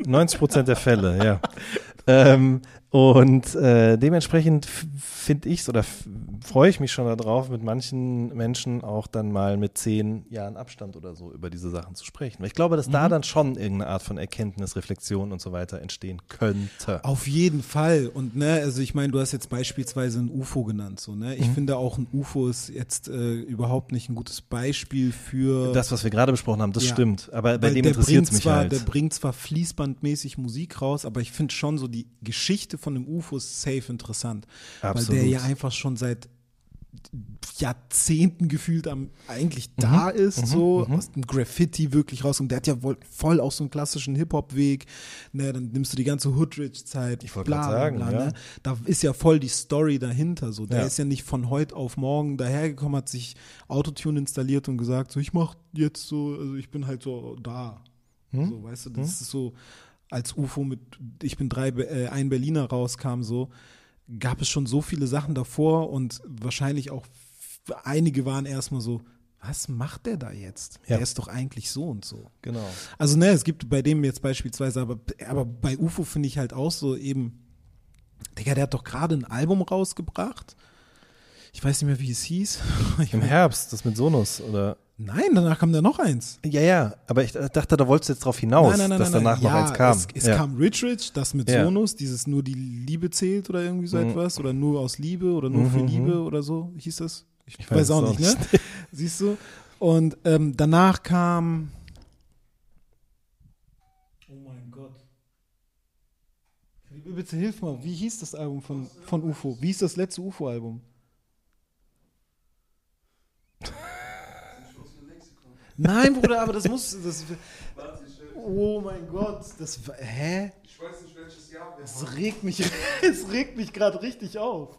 90 Prozent der Fälle, ja. [laughs] ähm, und äh, dementsprechend finde ich oder f- freue ich mich schon darauf, mit manchen Menschen auch dann mal mit zehn Jahren Abstand oder so über diese Sachen zu sprechen. Weil ich glaube, dass Mhm. da dann schon irgendeine Art von Erkenntnis, Reflexion und so weiter entstehen könnte. Auf jeden Fall. Und ne, also ich meine, du hast jetzt beispielsweise ein UFO genannt. So, ne? Ich finde auch ein UFO ist jetzt äh, überhaupt nicht ein gutes Beispiel für. Das, was wir gerade besprochen haben, das Ja. stimmt. Aber bei Weil dem interessiert es mich zwar, halt. Der bringt zwar fließbandmäßig Musik raus, aber ich finde schon so die Geschichte von dem UFO ist safe interessant. Weil Absolut. der ja einfach schon seit Jahrzehnten gefühlt am, eigentlich da ist, so aus dem Graffiti wirklich raus. Und der hat ja wohl voll auch so einen klassischen Hip-Hop-Weg. Ne, dann nimmst du die ganze Hoodrich-Zeit. Ich wollte grad sagen, bla, ja. ne? Da ist ja voll die Story dahinter. So. Der Ja. ist ja nicht von heute auf morgen dahergekommen, hat sich Autotune installiert und gesagt, so ich mach jetzt so, also ich bin halt so da. Hm? So, weißt du, das ist so, als UFO mit Ich bin drei, äh, ein Berliner rauskam, so, gab es schon so viele Sachen davor und wahrscheinlich auch einige waren erstmal so, was macht der da jetzt? Ja. Der ist doch eigentlich so und so. Genau. Also, ne, es gibt bei dem jetzt beispielsweise, aber, aber bei UFO finde ich halt auch so eben, Digga, der hat doch gerade ein Album rausgebracht. Ich weiß nicht mehr, wie es hieß. [laughs] Im Herbst, das mit Sonus, oder? nein, danach kam da noch eins. Ja, ja, aber ich dachte, da wolltest du jetzt drauf hinaus, dass danach noch ja, eins kam. Es, es ja. kam Rich Rich, das mit Ja. Sonus, dieses nur die Liebe zählt oder irgendwie so Mhm. etwas. Oder nur aus Liebe oder nur für Mhm, Liebe oder so hieß das. Ich, Ich weiß, weiß auch nicht, ne? [laughs] Siehst du? Und ähm, danach kam. Oh mein Gott. Bitte hilf mal. Wie hieß das Album von, von UFO? Wie hieß das letzte UFO-Album? Nein, Bruder, aber das muss. Das, oh mein Gott. Das, hä? Ich weiß nicht, welches Jahr wir Es regt mich, [laughs] es regt mich gerade richtig auf.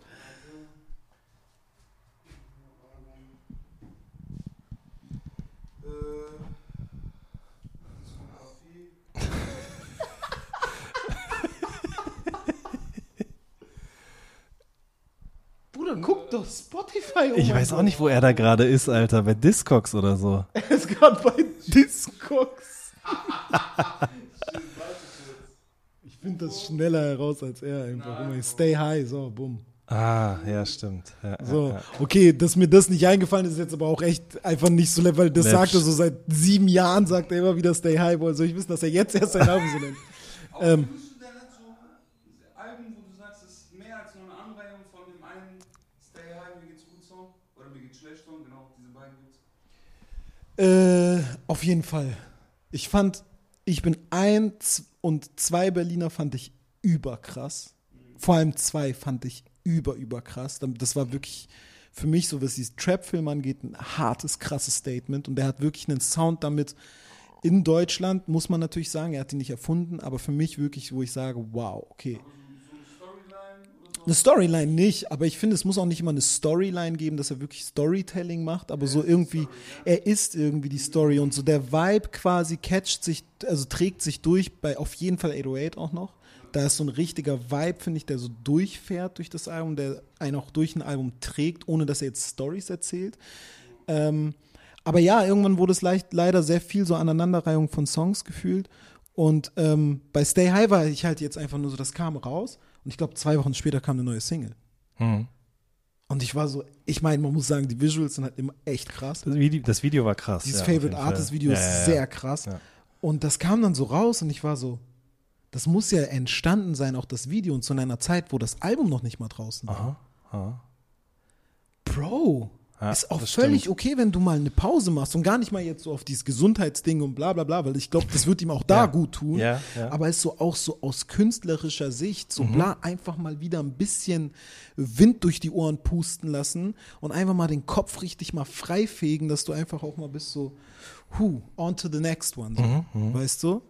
Doch Spotify. Oh Ich weiß auch Gott. nicht, wo er da gerade ist, Alter. Bei Discogs oder so. [laughs] Er ist gerade bei Discogs. ich finde das schneller heraus als er einfach. Mal, Stay high, so, bumm. Ah, ja, stimmt. Ja, So, ja, ja. okay, dass mir das nicht eingefallen ist, ist jetzt aber auch echt einfach nicht so, weil das sagt er so seit sieben Jahren, sagt er immer wieder Stay high. Woher soll ich wissen, dass er jetzt erst sein Album so nennt? [laughs] Ähm. fühlst du denn nicht so Alben, wo du sagst, es ist mehr als nur eine Anreihung von dem einen Stay High, mir geht's gut Song oder mir geht's schlecht Song, genau, diese beiden gibt's. Äh, auf jeden Fall. Ich fand, ich bin eins und zwei Berliner fand ich überkrass. Vor allem zwei fand ich über, überkrass. Das war wirklich für mich, so was diesen Trap-Film angeht, ein hartes, krasses Statement. Und der hat wirklich einen Sound damit in Deutschland, muss man natürlich sagen, er hat ihn nicht erfunden, aber für mich wirklich, wo ich sage, wow, okay. Eine Storyline nicht, aber ich finde, es muss auch nicht immer eine Storyline geben, dass er wirklich Storytelling macht, aber so irgendwie, er ist irgendwie die Story und so der Vibe quasi catcht sich, also trägt sich durch, bei auf jeden Fall 808 auch noch. Da ist so ein richtiger Vibe, finde ich, der so durchfährt durch das Album, der einen auch durch ein Album trägt, ohne dass er jetzt Stories erzählt. Ähm, aber ja, irgendwann wurde es leicht, leider sehr viel so Aneinanderreihung von Songs gefühlt. Und ähm, bei Stay High war ich halt jetzt einfach nur so, das kam raus. Und ich glaube, zwei Wochen später kam eine neue Single. Hm. Und ich war so, ich meine, man muss sagen, die Visuals sind halt immer echt krass. Das, Video, das Video war krass. Dieses ja, Favorite. Artist Video Ja, ist ja, sehr krass. Und das kam dann so raus und ich war so, das muss ja entstanden sein, auch das Video, und zu einer Zeit, wo das Album noch nicht mal draußen war. Aha, aha. Bro, Ja, ist auch völlig stimmt. okay, wenn du mal eine Pause machst und gar nicht mal jetzt so auf dieses Gesundheitsding und bla bla bla, weil ich glaube, das wird ihm auch da Ja. gut tun. Ja. Aber ist so auch so aus künstlerischer Sicht, Mhm. so bla, einfach mal wieder ein bisschen Wind durch die Ohren pusten lassen und einfach mal den Kopf richtig mal freifegen, dass du einfach auch mal bist so, hu, on to the next one. So. Mhm, Weißt du?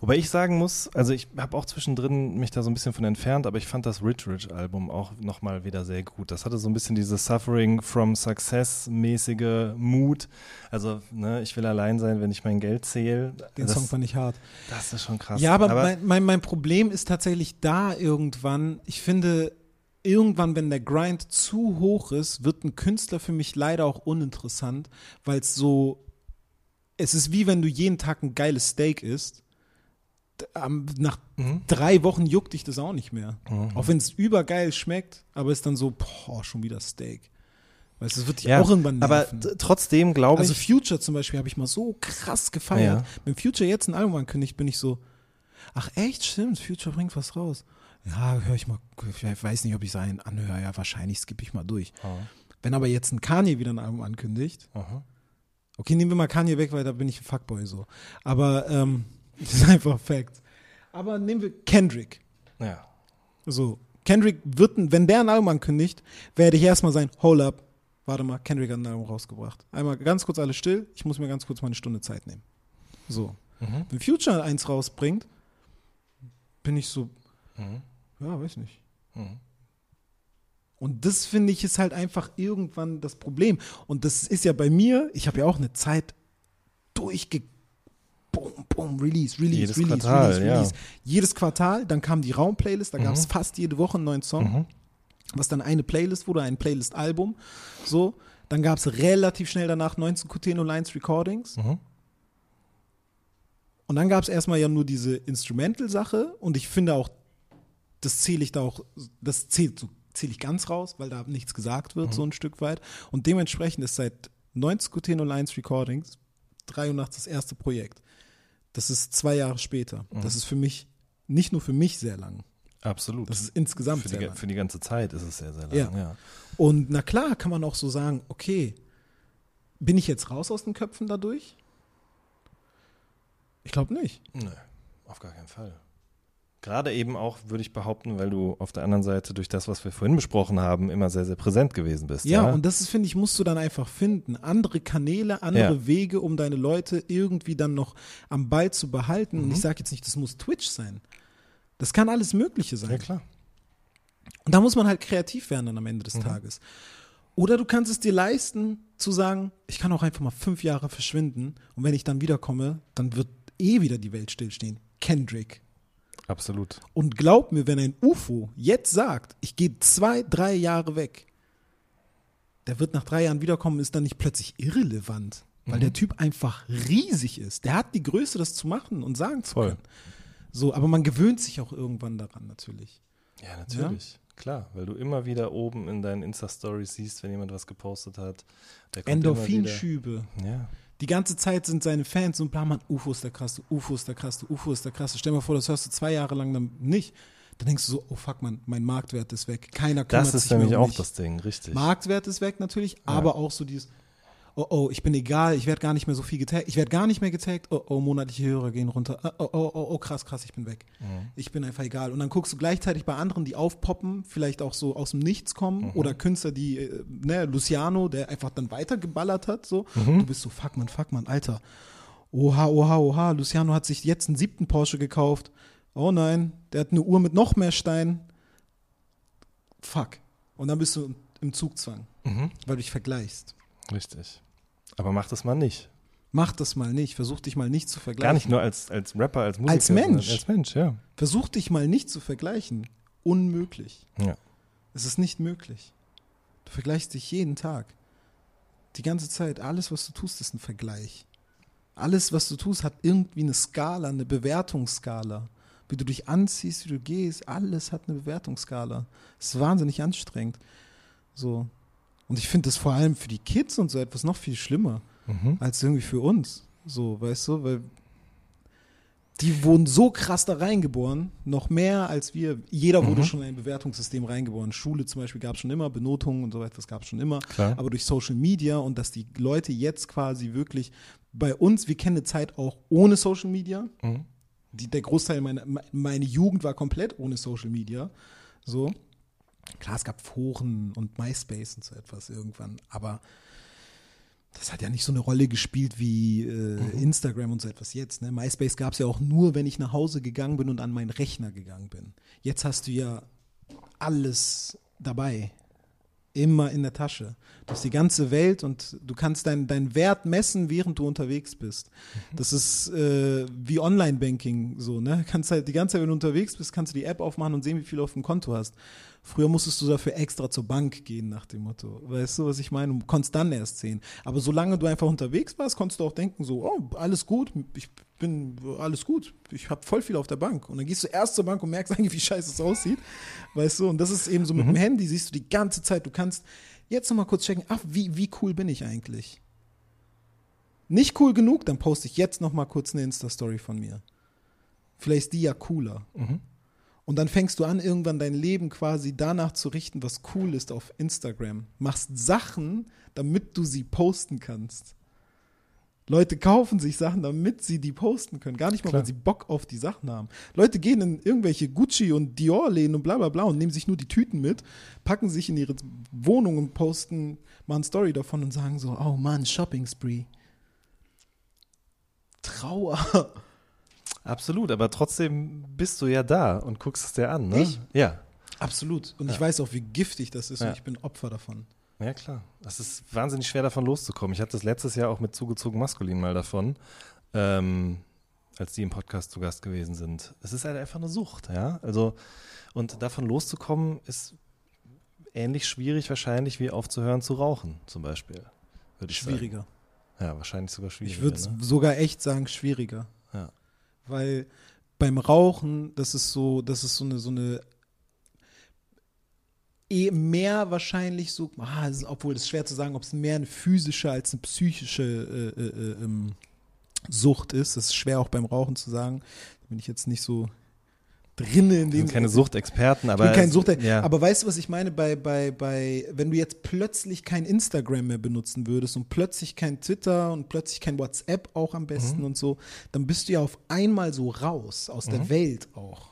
Wobei ich sagen muss, also ich habe auch zwischendrin mich da so ein bisschen von entfernt, aber ich fand das Rich Rich Album auch nochmal wieder sehr gut. Das hatte so ein bisschen diese Suffering from Success mäßige Mut. Also, ne, ich will allein sein, wenn ich mein Geld zähle. Den das, Song fand ich hart. das ist schon krass. Ja, aber, mein, mein, mein Problem ist tatsächlich da irgendwann. Ich finde, irgendwann, wenn der Grind zu hoch ist, wird ein Künstler für mich leider auch uninteressant, weil es so, es ist wie wenn du jeden Tag ein geiles Steak isst. Nach Mhm. drei Wochen juckt dich das auch nicht mehr. Auch wenn es übergeil schmeckt, aber ist dann so, boah, schon wieder Steak. Weißt du, es wird dich ja, auch irgendwann aber nerven. t- trotzdem glaube Also ich, Future zum Beispiel habe ich mal so krass gefeiert. Ja. Wenn Future jetzt ein Album ankündigt, bin ich so, ach echt, stimmt, Future bringt was raus. Ja, höre ich mal, ich weiß nicht, ob ich es ein anhöre, ja, wahrscheinlich skippe ich mal durch. Wenn aber jetzt ein Kanye wieder ein Album ankündigt, Aha. Okay, nehmen wir mal Kanye weg, weil da bin ich ein Fuckboy so. Aber ähm, [laughs] das ist einfach Fact. Aber nehmen wir Kendrick. ja. So, Kendrick wird, wenn der ein Album ankündigt, werde ich erstmal sein, hold up, warte mal, Kendrick hat ein Album rausgebracht. Einmal ganz kurz alles still, ich muss mir ganz kurz mal eine Stunde Zeit nehmen. So. Mhm. Wenn Future eins rausbringt, bin ich so, Mhm. ja, weiß nicht. Mhm. Und das finde ich ist halt einfach irgendwann das Problem. Und das ist ja bei mir, ich habe ja auch eine Zeit durchge Boom, boom, Release, Release, Jedes Release, Quartal, Release, ja. Release. Jedes Quartal, dann kam die Raum-Playlist, da gab es Mhm. fast jede Woche einen neuen Song. Mhm. was dann eine Playlist wurde, ein Playlist-Album. So, dann gab es relativ schnell danach 19 Cuteno Lines Recordings. Mhm. Und dann gab es erstmal ja nur diese Instrumental-Sache und ich finde auch, das zähle ich da auch, das zählt so, zähle ich ganz raus, weil da nichts gesagt wird, so ein Stück weit. Und dementsprechend ist seit 19 Cuteno Lines Recordings 83 das erste Projekt. Das ist zwei Jahre später. Das ist für mich, nicht nur für mich sehr lang. Absolut. Das ist insgesamt für, sehr die, lang. für die ganze Zeit ist es sehr, sehr lang. Ja. Ja. Und na klar kann man auch so sagen, okay, bin ich jetzt raus aus den Köpfen dadurch? Ich glaube nicht. Nö, auf gar keinen Fall. Gerade eben auch, würde ich behaupten, weil du auf der anderen Seite durch das, was wir vorhin besprochen haben, immer sehr, sehr präsent gewesen bist. Ja, Ja, und das ist, finde ich, musst du dann einfach finden. Andere Kanäle, andere Ja. Wege, um deine Leute irgendwie dann noch am Ball zu behalten. Und Mhm. ich sage jetzt nicht, das muss Twitch sein. Das kann alles Mögliche sein. ja klar. Und da muss man halt kreativ werden dann am Ende des Mhm. Tages. Oder du kannst es dir leisten, zu sagen, ich kann auch einfach mal fünf Jahre verschwinden und wenn ich dann wiederkomme, dann wird eh wieder die Welt stillstehen. Kendrick. Absolut. Und glaub mir, wenn ein UFO jetzt sagt, ich gehe zwei, drei Jahre weg, der wird nach drei Jahren wiederkommen, ist dann nicht plötzlich irrelevant, weil Mhm. der Typ einfach riesig ist. Der hat die Größe, das zu machen und sagen zu Voll. können. So, aber man gewöhnt sich auch irgendwann daran natürlich. Ja, natürlich. Klar, weil du immer wieder oben in deinen Insta-Stories siehst, wenn jemand was gepostet hat. Endorphinschübe. Ja. Die ganze Zeit sind seine Fans und bla, man, UFO ist der krasse, UFO ist der krasse, UFO ist der krasse. Stell dir mal vor, das hörst du zwei Jahre lang dann nicht. Dann denkst du so, oh fuck man, mein Marktwert ist weg. Keiner kümmert Das ist sich nämlich um auch mich. das Ding, richtig. Marktwert ist weg natürlich, aber auch so dieses, oh oh, ich bin egal, ich werde gar nicht mehr so viel getaggt, ich werde gar nicht mehr getaggt, oh oh, monatliche Hörer gehen runter, oh oh, oh, oh, oh krass, krass, ich bin weg. Mhm. Ich bin einfach egal. Und dann guckst du gleichzeitig bei anderen, die aufpoppen, vielleicht auch so aus dem Nichts kommen Mhm. oder Künstler, die, äh, ne, Luciano, der einfach dann weitergeballert hat, so. Mhm. Du bist so, fuck man, fuck man, Alter. Oha, oha, oha, Luciano hat sich jetzt einen siebten Porsche gekauft. Oh nein, der hat eine Uhr mit noch mehr Steinen. Fuck. Und dann bist du im Zugzwang, Mhm. weil du dich vergleichst. Richtig. Aber mach das mal nicht. Mach das mal nicht. Versuch dich mal nicht zu vergleichen. Gar nicht nur als, als Rapper, als Musiker. Als Mensch. Als Mensch, ja. Versuch dich mal nicht zu vergleichen. Unmöglich. Ja. Es ist nicht möglich. Du vergleichst dich jeden Tag. Die ganze Zeit. Alles, was du tust, ist ein Vergleich. Alles, was du tust, hat irgendwie eine Skala, eine Bewertungsskala. Wie du dich anziehst, wie du gehst, alles hat eine Bewertungsskala. Das ist wahnsinnig anstrengend. So. Und ich finde das vor allem für die Kids und so etwas noch viel schlimmer Mhm. als irgendwie für uns. So, weißt du, weil die wurden so krass da reingeboren, noch mehr als wir. Jeder wurde Mhm. schon in ein Bewertungssystem reingeboren. Schule zum Beispiel gab es schon immer, Benotungen und so weiter, das gab es schon immer. Klar. Aber durch Social Media und dass die Leute jetzt quasi wirklich bei uns, wir kennen eine Zeit auch ohne Social Media. Mhm. Die, der Großteil meiner meine Jugend war komplett ohne Social Media. So. Klar, es gab Foren und MySpace und so etwas irgendwann, aber das hat ja nicht so eine Rolle gespielt wie äh, Instagram und so etwas jetzt. Ne? MySpace gab es ja auch nur, wenn ich nach Hause gegangen bin und an meinen Rechner gegangen bin. Jetzt hast du ja alles dabei. Immer in der Tasche. Du hast die ganze Welt und du kannst deinen deinen Wert messen, während du unterwegs bist. Das ist äh, wie Online-Banking so, ne? Kannst halt die ganze Zeit, wenn du unterwegs bist, kannst du die App aufmachen und sehen, wie viel du auf dem Konto hast. Früher musstest du dafür extra zur Bank gehen, nach dem Motto. Weißt du, was ich meine? Du konntest dann erst sehen. Aber solange du einfach unterwegs warst, konntest du auch denken, so, oh, alles gut, ich bin alles gut. Ich habe voll viel auf der Bank. Und dann gehst du erst zur Bank und merkst eigentlich, wie scheiße es aussieht. Weißt du, und das ist eben so mit dem Handy, siehst du die ganze Zeit, du kannst jetzt nochmal kurz checken, ach, wie, wie cool bin ich eigentlich? Nicht cool genug, dann poste ich jetzt nochmal kurz eine Insta-Story von mir. Vielleicht ist die ja cooler. Und dann fängst du an, irgendwann dein Leben quasi danach zu richten, was cool ist auf Instagram. Machst Sachen, damit du sie posten kannst. Leute kaufen sich Sachen, damit sie die posten können. Gar nicht mal, Klar. weil sie Bock auf die Sachen haben. Leute gehen in irgendwelche Gucci und Dior-Läden und bla bla bla und nehmen sich nur die Tüten mit, packen sich in ihre Wohnung und posten mal eine Story davon und sagen so, oh Mann, Shopping Spree. Trauer. Absolut, aber trotzdem bist du ja da und guckst es dir an, ne? Ich? Ja. Absolut. Und ich weiß auch, wie giftig das ist Ja. und ich bin Opfer davon. Ja, klar. Es ist wahnsinnig schwer davon loszukommen. Ich hatte das letztes Jahr auch mit zugezogen maskulin mal davon, ähm, als die im Podcast zu Gast gewesen sind. Es ist halt einfach eine Sucht, ja. Also, und davon loszukommen ist ähnlich schwierig wahrscheinlich wie aufzuhören zu rauchen, zum Beispiel. Schwieriger. sagen. Ja, wahrscheinlich sogar schwieriger. Ich würde ne? sogar echt sagen, schwieriger. Ja. Weil beim Rauchen, das ist so, das ist so eine, so eine eh mehr wahrscheinlich so, ah, es ist, obwohl es ist schwer zu sagen, ob es mehr eine physische als eine psychische äh, äh, äh, ähm, Sucht ist. Das ist schwer auch beim Rauchen zu sagen. Da bin ich jetzt nicht so drinne in sind keine Suchtexperten, ich aber. bin kein Sucht, ja. aber weißt du, was ich meine bei, bei, bei, wenn du jetzt plötzlich kein Instagram mehr benutzen würdest und plötzlich kein Twitter und plötzlich kein WhatsApp auch am besten Mhm. und so, dann bist du ja auf einmal so raus aus Mhm. der Welt auch.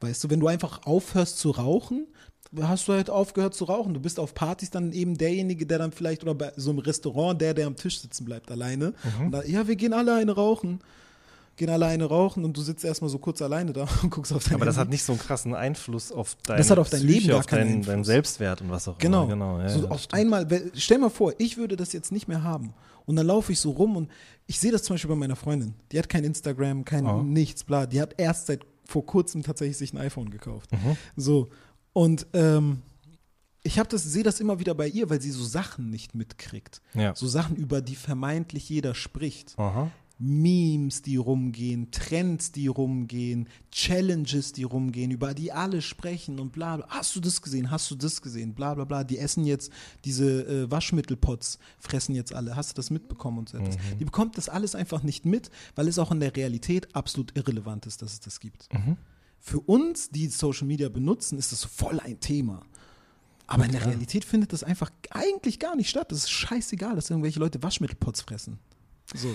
Weißt du, wenn du einfach aufhörst zu rauchen, hast du halt aufgehört zu rauchen. Du bist auf Partys dann eben derjenige, der dann vielleicht, oder bei so einem Restaurant, der, der am Tisch sitzen bleibt alleine. Mhm. Und da, ja, wir gehen alle eine rauchen. Gehen alle eine rauchen und du sitzt erstmal so kurz alleine da [laughs] und guckst auf dein aber das Handy. hat nicht so einen krassen Einfluss auf dein, Das hat auf dein Leben gar auf keinen deinen, deinen. Selbstwert und was auch Genau. immer. Genau, ja, so ja, auf stimmt. einmal, stell mal vor, ich würde das jetzt nicht mehr haben. Und dann laufe ich so rum und ich sehe das zum Beispiel bei meiner Freundin. Die hat kein Instagram, kein Oh. nichts, bla. Die hat erst seit vor kurzem tatsächlich sich ein iPhone gekauft. Mhm. So. Und ähm, ich habe das, sehe das immer wieder bei ihr, weil sie so Sachen nicht mitkriegt. Ja. So Sachen, über die vermeintlich jeder spricht. Aha. Memes, die rumgehen, Trends, die rumgehen, Challenges, die rumgehen, über die alle sprechen und bla bla. Hast du das gesehen? Hast du das gesehen? Bla bla bla. Die essen jetzt diese äh, Waschmittelpots, fressen jetzt alle. Hast du das mitbekommen und so etwas? Die bekommt das alles einfach nicht mit, weil es auch in der Realität absolut irrelevant ist, dass es das gibt. Für uns, die Social Media benutzen, ist das voll ein Thema. Aber in der Realität findet das einfach eigentlich gar nicht statt. Das ist scheißegal, dass irgendwelche Leute Waschmittelpots fressen. So.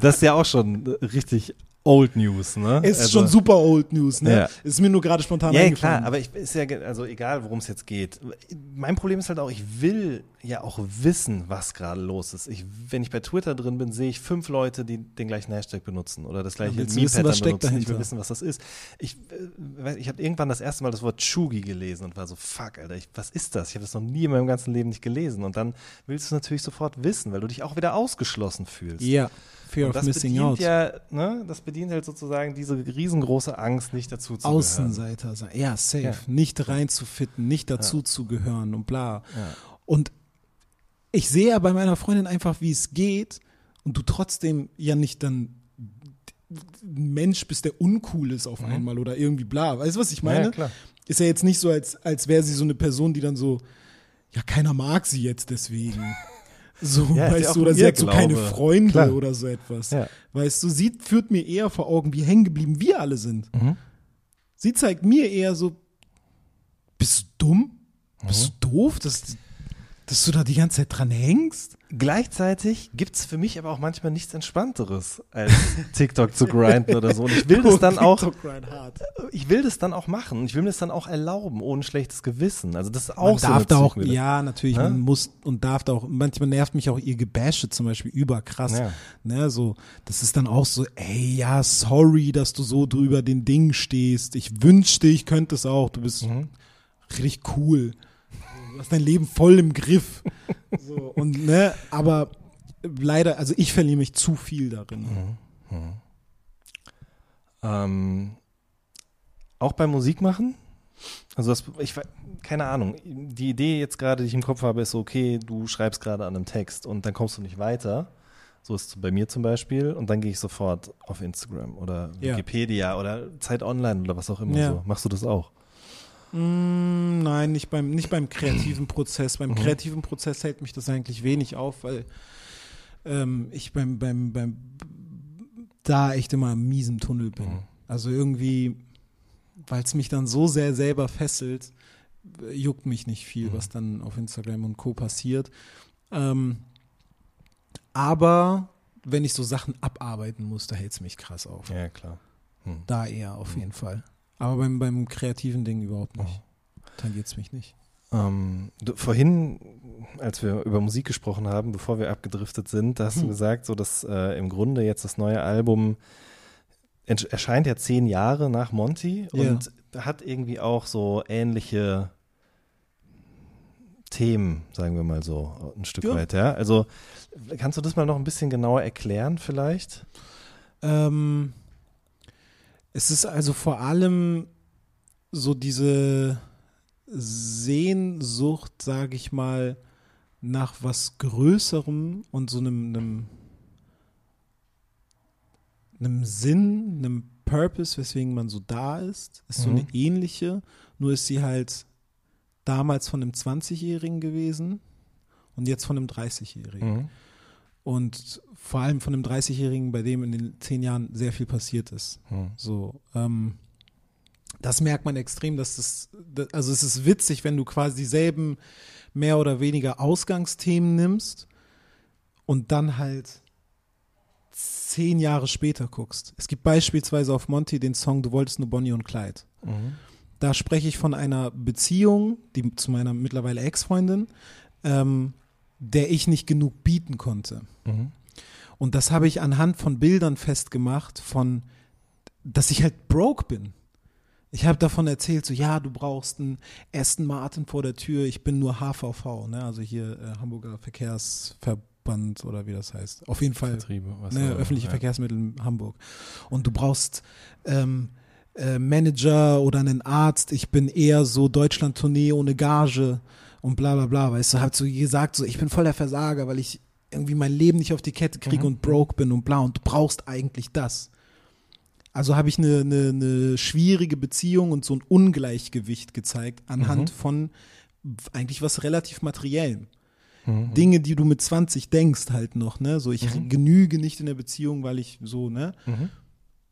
Das ist ja auch schon richtig Old News, ne? Es ist Also- schon super old news, ne? Ja. Ist mir nur gerade spontan Ja, ja, eingefallen. klar, aber ich ist ja also egal, worum es jetzt geht. Mein Problem ist halt auch, ich will ja auch wissen, was gerade los ist. Ich, wenn ich bei Twitter drin bin, sehe ich fünf Leute, die den gleichen Hashtag benutzen oder das gleiche wissen, Meme-Pattern benutzen. Ich will dahinter? wissen, was das ist. Ich, äh, ich habe irgendwann das erste Mal das Wort Chugi gelesen und war so, fuck, Alter, ich, was ist das? Ich habe das noch nie in meinem ganzen Leben nicht gelesen. Und dann willst du es natürlich sofort wissen, weil du dich auch wieder ausgeschlossen fühlst. ja, Fear Und of das Missing bedient Out. ja, ne, das bedient halt sozusagen diese riesengroße Angst, nicht dazu zu gehören. Außenseiter sein. Ja, safe. Ja. Nicht reinzufitten, nicht dazu zu gehören und bla. Ja. Und ich sehe ja bei meiner Freundin einfach, wie es geht und du trotzdem ja nicht dann ein Mensch bist, der uncool ist auf einmal oder irgendwie bla. Weißt du, was ich meine? Mhm. Ja. Ist ja jetzt nicht so, als, als wäre sie so eine Person, die dann so, ja, keiner mag sie jetzt deswegen. [laughs] So, Ja, ist weißt du, oder sie hat so keine. Freunde Klar. oder so etwas. Ja. Weißt du, sie führt mir eher vor Augen, wie hängen geblieben wir alle sind. Mhm. Sie zeigt mir eher so, bist du dumm? Bist Mhm. du doof, dass, dass du da die ganze Zeit dran hängst? Gleichzeitig gibt es für mich aber auch manchmal nichts Entspannteres, als [laughs] TikTok zu grinden oder so. Und ich will [laughs] das dann auch, grind hard. ich will das dann auch machen. Ich will mir das dann auch erlauben, ohne schlechtes Gewissen. Also das ist auch man so darf da auch, ja, natürlich, Ne? man muss und darf da auch, manchmal nervt mich auch ihr Gebäsche zum Beispiel überkrass. Ja. Ne, so, das ist dann auch so, ey, ja, sorry, dass du so drüber den Ding stehst. Ich wünschte, ich könnte es auch. Du bist Mhm. richtig cool. Du hast dein Leben voll im Griff. So, und, ne, aber leider, also ich verliere mich zu viel darin. Mhm. Ähm, auch beim Musik machen? Also das, ich keine Ahnung. Die Idee jetzt gerade, die ich im Kopf habe, ist so, okay, du schreibst gerade an einem Text und dann kommst du nicht weiter. So ist es bei mir zum Beispiel. Und dann gehe ich sofort auf Instagram oder Ja. Wikipedia oder Zeit Online oder was auch immer Ja. so. Machst du das auch? Mm, nein, nicht beim, nicht beim kreativen [clears throat] Prozess. Beim Mhm. kreativen Prozess hält mich das eigentlich wenig auf, weil ähm, ich beim, beim, beim da echt immer im miesen Tunnel bin. Mhm. Also irgendwie, weil es mich dann so sehr selber fesselt, juckt mich nicht viel, Mhm. was dann auf Instagram und Co. passiert. Ähm, aber wenn ich so Sachen abarbeiten muss, da hält es mich krass auf. Ja, klar. Hm. Da eher auf Mhm. jeden Fall. Aber beim, beim kreativen Ding überhaupt nicht. Tangiert es mich nicht. Ähm, du, vorhin, als wir über Musik gesprochen haben, bevor wir abgedriftet sind, da hast du Hm. gesagt, so dass äh, im Grunde jetzt das neue Album erscheint ja zehn Jahre nach Monty Ja. und hat irgendwie auch so ähnliche Themen, sagen wir mal so, ein Stück Ja. weit, ja. Also kannst du das mal noch ein bisschen genauer erklären, vielleicht? Ähm, es ist also vor allem so diese Sehnsucht, sage ich mal, nach was Größerem und so einem, einem, einem Sinn, einem Purpose, weswegen man so da ist, ist so Mhm. eine ähnliche, nur ist sie halt damals von einem 20-Jährigen gewesen und jetzt von einem 30-Jährigen. Mhm. Und vor allem von einem 30-Jährigen, bei dem in den zehn Jahren sehr viel passiert ist. Mhm. So, ähm, das merkt man extrem, dass das, das, also es ist witzig, wenn du quasi dieselben mehr oder weniger Ausgangsthemen nimmst und dann halt zehn Jahre später guckst. Es gibt beispielsweise auf Monty den Song Du wolltest nur Bonnie und Clyde. Mhm. Da spreche ich von einer Beziehung, die zu meiner mittlerweile Ex-Freundin, ähm, der ich nicht genug bieten konnte. Mhm. Und das habe ich anhand von Bildern festgemacht, von, dass ich halt broke bin. Ich habe davon erzählt, so ja, du brauchst einen Aston Martin vor der Tür. Ich bin nur HVV, ne? also hier äh, Hamburger Verkehrsverband oder wie das heißt. Auf jeden Fall Vertriebe, was ne, öffentliche ja. Verkehrsmittel in Hamburg. Und du brauchst ähm, äh, Manager oder einen Arzt. Ich bin eher so Deutschland-Tournee ohne Gage und bla bla bla. Weißt du, hab so gesagt, so ich bin voll der Versager, weil ich irgendwie mein Leben nicht auf die Kette kriege Mhm. und broke bin und bla. Und du brauchst eigentlich das. Also habe ich eine, eine, eine schwierige Beziehung und so ein Ungleichgewicht gezeigt anhand Mhm. von eigentlich was relativ materiellem. Mhm. Dinge, die du mit 20 denkst halt noch, ne? So, ich Mhm. genüge nicht in der Beziehung, weil ich so, ne? Mhm.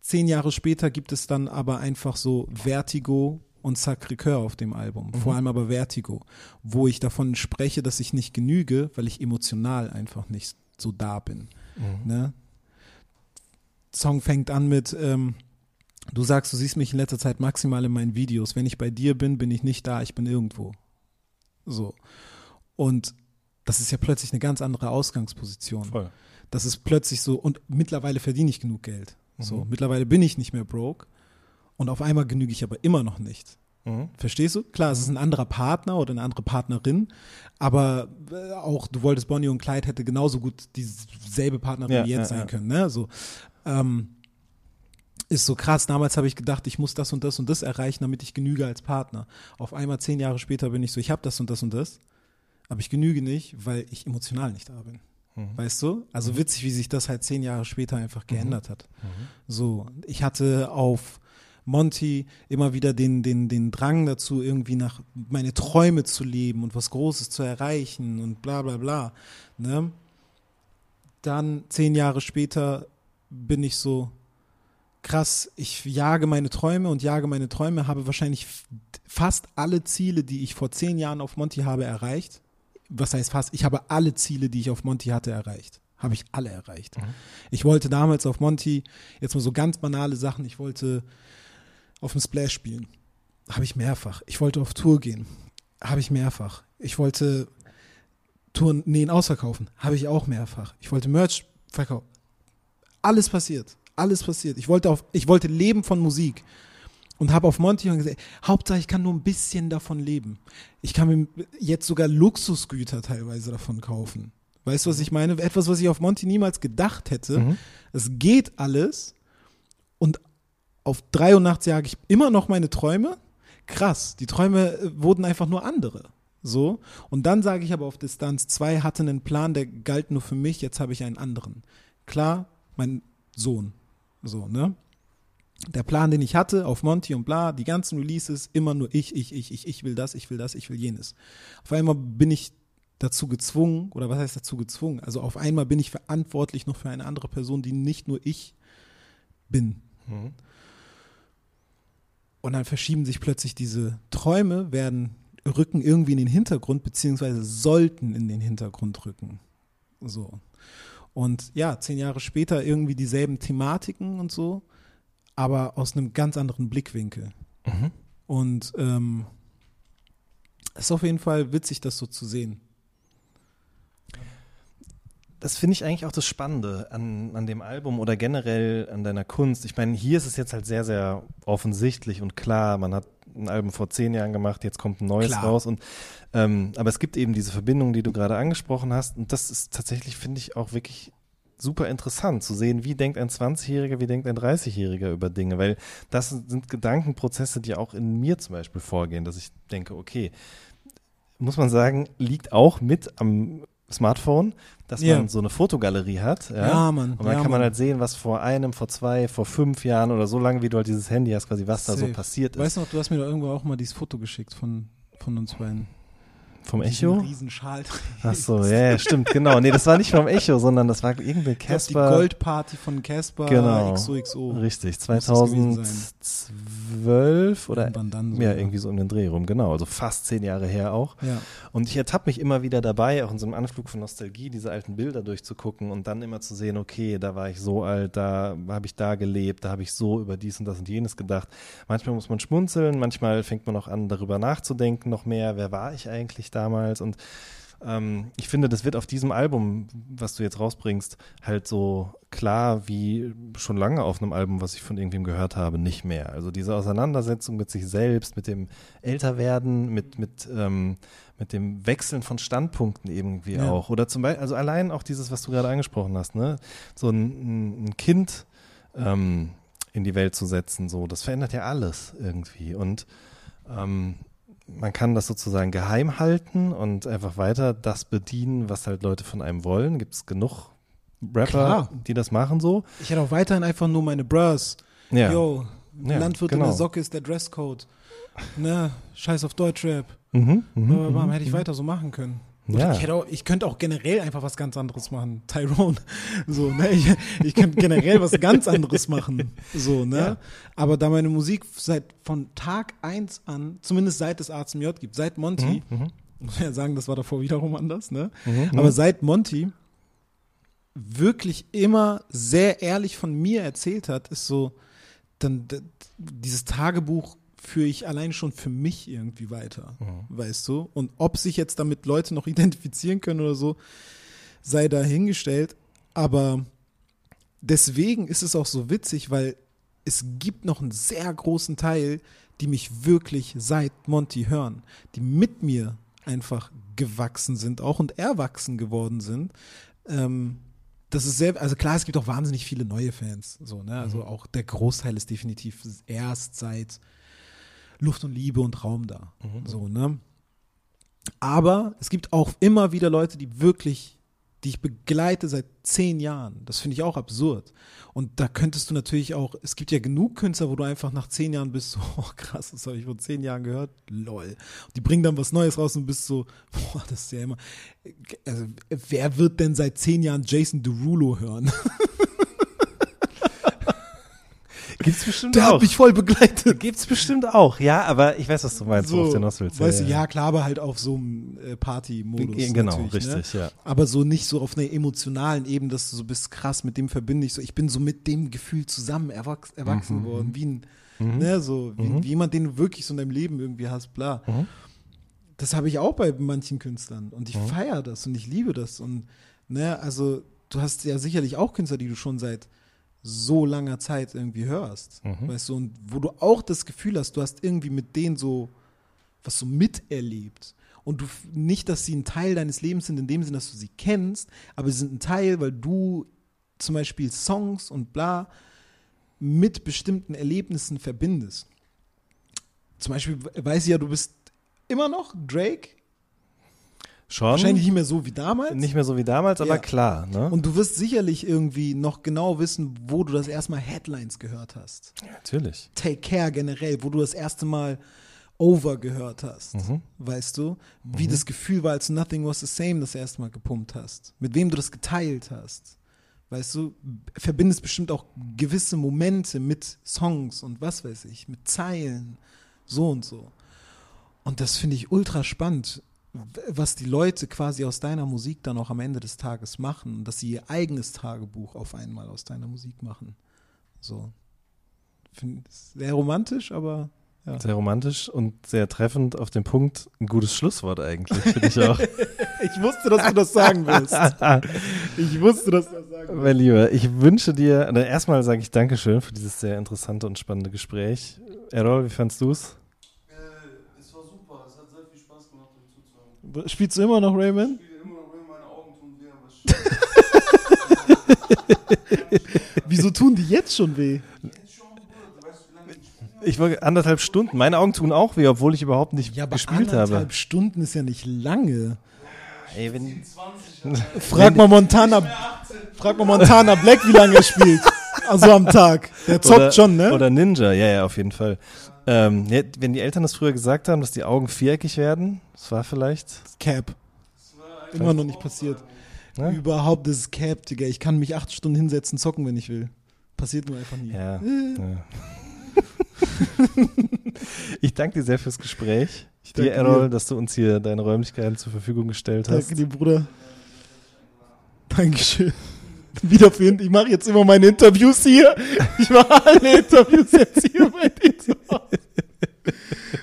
Zehn Jahre später gibt es dann aber einfach so Vertigo und Sacré-Cœur auf dem Album. Vor allem aber Vertigo, wo ich davon spreche, dass ich nicht genüge, weil ich emotional einfach nicht so da bin. Mhm. Ne? Song fängt an mit, ähm, du sagst, du siehst mich in letzter Zeit maximal in meinen Videos. Wenn ich bei dir bin, bin ich nicht da, ich bin irgendwo. So. Und das ist ja plötzlich eine ganz andere Ausgangsposition. Voll. Das ist plötzlich so, und mittlerweile verdiene ich genug Geld. So, Mhm. mittlerweile bin ich nicht mehr broke. Und auf einmal genüge ich aber immer noch nicht. Mhm. Verstehst du? Klar, es ist ein anderer Partner oder eine andere Partnerin, aber äh, auch du wolltest Bonnie und Clyde hätte genauso gut dieselbe Partnerin Ja, wie jetzt ja, sein ja. können. Ne? So, ähm, ist so krass. Damals habe ich gedacht, ich muss das und das und das erreichen, damit ich genüge als Partner. Auf einmal zehn Jahre später bin ich so, ich habe das und das und das, aber ich genüge nicht, weil ich emotional nicht da bin. Mhm. Weißt du? Also witzig, wie sich das halt zehn Jahre später einfach geändert hat. Mhm. So, ich hatte auf Monty immer wieder den, den, den Drang dazu, irgendwie nach meine Träume zu leben und was Großes zu erreichen und bla bla bla. Ne? Dann zehn Jahre später bin ich so krass, ich jage meine Träume und jage meine Träume, habe wahrscheinlich fast alle Ziele, die ich vor zehn Jahren auf Monty habe, erreicht. was heißt fast, ich habe alle Ziele, die ich auf Monty hatte, erreicht. Habe ich alle erreicht. Ich wollte damals auf Monty, jetzt mal so ganz banale Sachen, ich wollte auf dem Splash spielen. Habe ich mehrfach. Ich wollte auf Tour gehen. Habe ich mehrfach. Ich wollte Touren, Nähen ausverkaufen. Habe ich auch mehrfach. Ich wollte Merch verkaufen. Alles passiert. Alles passiert. Ich wollte auf, ich wollte leben von Musik. Und habe auf Monty gesagt, Hauptsache ich kann nur ein bisschen davon leben. Ich kann mir jetzt sogar Luxusgüter teilweise davon kaufen. Weißt du, was ich meine? Etwas, was ich auf Monty niemals gedacht hätte. Es geht alles. Und auf 83 jage ich immer noch meine Träume. Krass, die Träume äh, wurden einfach nur andere. So. Und dann sage ich aber auf Distanz, zwei hatte einen Plan, der galt nur für mich, jetzt habe ich einen anderen. Klar, mein Sohn. So, ne? Der Plan, den ich hatte auf Monty und bla, die ganzen Releases, immer nur ich, ich, ich, ich, ich will das, ich will das, ich will jenes. Auf einmal bin ich dazu gezwungen, oder was heißt dazu gezwungen? Also auf einmal bin ich verantwortlich noch für eine andere Person, die nicht nur ich bin. Und dann verschieben sich plötzlich diese Träume, werden, rücken irgendwie in den Hintergrund, beziehungsweise sollten in den Hintergrund rücken. So. Und ja, zehn Jahre später irgendwie dieselben Thematiken und so, aber aus einem ganz anderen Blickwinkel. Und ähm, es ist auf jeden Fall witzig, das so zu sehen. Das finde ich eigentlich auch das Spannende an, an dem Album oder generell an deiner Kunst. Ich meine, hier ist es jetzt halt sehr, sehr offensichtlich und klar. Man hat ein Album vor zehn Jahren gemacht, jetzt kommt ein neues Klar. raus. Und, ähm, aber es gibt eben diese Verbindung, die du gerade angesprochen hast. Und das ist tatsächlich, finde ich, auch wirklich super interessant zu sehen, wie denkt ein 20-Jähriger, wie denkt ein 30-Jähriger über Dinge, weil das sind Gedankenprozesse, die auch in mir zum Beispiel vorgehen, dass ich denke, okay, muss man sagen, liegt auch mit am Smartphone, dass Ja. man so eine Fotogalerie hat. Ja, Ja, Mann, Und dann ja, kann man Mann. halt sehen, was vor einem, vor zwei, vor fünf Jahren oder so lange, wie du halt dieses Handy hast, quasi was da so Safe. passiert ist. Weißt du noch, du hast mir doch irgendwo auch mal dieses Foto geschickt von, von uns beiden. Vom Echo? riesen Schal. Ach so, [laughs] ja, ja, stimmt, genau. Nee, das war nicht vom Echo, sondern das war irgendeine glaub, die Casper. Goldparty von Casper Genau. XOXO. Richtig, Muss das gewesen 2012 oder dann so, ja, irgendwie so um den Dreh rum, genau, also fast zehn Jahre her auch. Ja. Und ich ertappe mich immer wieder dabei, auch in so einem Anflug von Nostalgie, diese alten Bilder durchzugucken und dann immer zu sehen, okay, da war ich so alt, da habe ich da gelebt, da habe ich so über dies und das und jenes gedacht. Manchmal muss man schmunzeln, manchmal fängt man auch an, darüber nachzudenken noch mehr, wer war ich eigentlich damals und ähm, ich finde, das wird auf diesem Album, was du jetzt rausbringst, halt so klar wie schon lange auf einem Album, was ich von irgendwem gehört habe, nicht mehr. Also diese Auseinandersetzung mit sich selbst, mit dem Älterwerden, mit, mit, ähm, mit dem Wechseln von Standpunkten irgendwie Ja. auch. Oder zum Beispiel, also allein auch dieses, was du gerade angesprochen hast, ne? So ein, ein Kind ähm, in die Welt zu setzen, so, das verändert ja alles irgendwie. Und ähm, man kann das sozusagen geheim halten und einfach weiter das bedienen, was halt Leute von einem wollen. Gibt es genug Rapper, Klar. die das machen so? Ich hätte auch weiterhin einfach nur meine Bros. Ja. Yo, Ja, Landwirt in genau. der Socke ist der Dresscode. Ne, scheiß auf Deutschrap. Mhm, mhm, bam, mhm. hätte ich weiter so machen können. Ja. Ich, auch, ich könnte auch generell einfach was ganz anderes machen. Tyrone. [laughs] So, ne? Ich, ich könnte generell was ganz anderes machen. So, ne? Ja. Aber da meine Musik seit von Tag eins an, zumindest seit es A zum J gibt, seit Monty, Mhm, muss man ja sagen, das war davor wiederum anders, ne? Mhm, Aber mhm. seit Monty wirklich immer sehr ehrlich von mir erzählt hat, ist so, dann dieses Tagebuch führe ich allein schon für mich irgendwie weiter, weißt du? Und ob sich jetzt damit Leute noch [laughs] identifizieren können oder so, sei dahingestellt. Aber deswegen ist es auch so witzig, weil es gibt noch einen sehr großen Teil, die mich wirklich seit Monty hören, die mit mir einfach gewachsen sind auch und erwachsen geworden sind. Ähm, das ist sehr, also klar, es gibt auch wahnsinnig viele neue Fans, so, ne? Also auch der Großteil ist definitiv erst seit Luft und Liebe und Raum da, so, ne? Aber es gibt auch immer wieder Leute, die wirklich, die ich begleite seit zehn Jahren. Das finde ich auch absurd. Und da könntest du natürlich auch, es gibt ja genug Künstler, wo du einfach nach zehn Jahren bist so, oh krass, das habe ich vor zehn Jahren gehört, lol. Und die bringen dann was Neues raus und bist so, boah, das ist ja immer, also wer wird denn seit zehn Jahren Jason Derulo hören? [laughs] Gibt's bestimmt Der auch. hat mich voll begleitet. Gibt's bestimmt auch, ja, aber ich weiß, was du meinst, worauf du hinaus willst. weißt du, ja, klar, aber halt auf so einem äh, Party-Modus. Genau, natürlich, richtig, ne? ja. Aber so nicht so auf einer emotionalen Ebene, dass du so bist krass, mit dem verbinde ich so. Ich bin so mit dem Gefühl zusammen erwachs Mhm, erwachsen worden, wie ein, ne, so, wie, wie jemand, den du wirklich so in deinem Leben irgendwie hast, bla. Mhm. Das habe ich auch bei manchen Künstlern und Mhm. ich feiere das und ich liebe das und, ne, also du hast ja sicherlich auch Künstler, die du schon seit so langer Zeit irgendwie hörst, Mhm. weißt du, und wo du auch das Gefühl hast, du hast irgendwie mit denen so was so miterlebt. Und du nicht, dass sie ein Teil deines Lebens sind, in dem Sinne, dass du sie kennst, aber sie sind ein Teil, weil du zum Beispiel Songs und bla mit bestimmten Erlebnissen verbindest. Zum Beispiel we- weiß ich ja, du bist immer noch Drake, Schon. wahrscheinlich nicht mehr so wie damals. nicht mehr so wie damals, aber Ja. klar, ne? Und du wirst sicherlich irgendwie noch genau wissen, wo du das erste Mal Headlines gehört hast. Natürlich. Take Care generell, wo du das erste Mal Over gehört hast, Mhm. weißt du? Wie das Gefühl war, als Nothing Was the Same das erste Mal gepumpt hast. Mit wem du das geteilt hast. Weißt du, verbindest bestimmt auch gewisse Momente mit Songs und was weiß ich, mit Zeilen, so und so. Und das finde ich ultra spannend, was die Leute quasi aus deiner Musik dann auch am Ende des Tages machen, dass sie ihr eigenes Tagebuch auf einmal aus deiner Musik machen. So. Sehr romantisch, aber ja. Sehr romantisch und sehr treffend auf den Punkt. Ein gutes Schlusswort eigentlich, finde ich auch. [laughs] Ich wusste, dass du das sagen wirst. [laughs] Ich wusste, dass du das sagen wirst. mein Lieber, ich wünsche dir, erstmal sage ich Dankeschön für dieses sehr interessante und spannende Gespräch. Errol, wie fandst du es war super, es hat sehr viel Spaß gemacht, euch zuzuhören. Spielst du immer noch Rayman? Ich spiele immer noch, wenn meine Augen tun weh, aber es [laughs] Wieso tun die jetzt schon weh? ist schon gut. Du weißt, wie lange ich war anderthalb Stunden. Meine Augen tun auch weh, obwohl ich überhaupt nicht gespielt habe. anderthalb Stunden ist ja nicht lange. Ey, wenn, 20, Frag mal Montana, frag mal Montana Black, wie lange er spielt. Also am Tag. Der zockt oder, schon, ne? Oder Ninja, ja, ja, auf jeden Fall. Ähm, wenn die Eltern das früher gesagt haben, dass die Augen viereckig werden, das war vielleicht. Cap. Immer noch nicht passiert. Ne? Überhaupt das ist Cap, Digga. Ich kann mich acht Stunden hinsetzen, zocken, wenn ich will. Passiert nur einfach nie. Ja. ja. [laughs] ich danke dir sehr fürs Gespräch. Ich dir, danke Errol, dir. dass du uns hier deine Räumlichkeiten zur Verfügung gestellt hast. Danke dir, Bruder. Dankeschön. [laughs] Wieder für, ich mache jetzt immer meine Interviews hier. Ich mache alle Interviews jetzt hier bei dir zu Hause.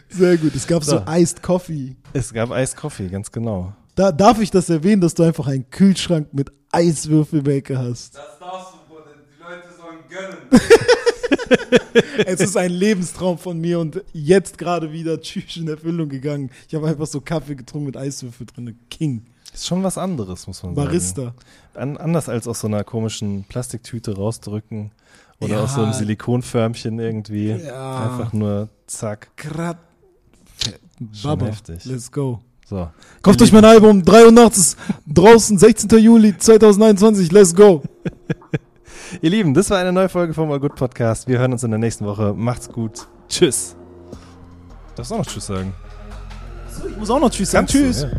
Sehr gut. Es gab so, So. Iced Coffee. Es gab Eiskoffee, ganz genau. Da darf ich das erwähnen, dass du einfach einen Kühlschrank mit Eiswürfelmaker hast. Das darfst du, Bruder. Die Leute sollen gönnen. [laughs] Es ist ein Lebenstraum von mir und jetzt gerade wieder tschüss in Erfüllung gegangen. Ich habe einfach so Kaffee getrunken mit Eiswürfel drin. King. Ist schon was anderes, muss man sagen. Barista. An, anders als aus so einer komischen Plastiktüte rausdrücken oder Ja. aus so einem Silikonförmchen irgendwie. Ja. Einfach nur zack. Grad. Baba, heftig. let's go. So. Kauft euch mein Album 83 draußen 16. Juli 2021. Let's go. [laughs] Ihr Lieben, das war eine neue Folge vom All Good Podcast. Wir hören uns in der nächsten Woche. Macht's gut. Tschüss. Darfst du auch noch Tschüss sagen? So, ich muss auch noch Tschüss sagen. Kannst du, Tschüss. ja.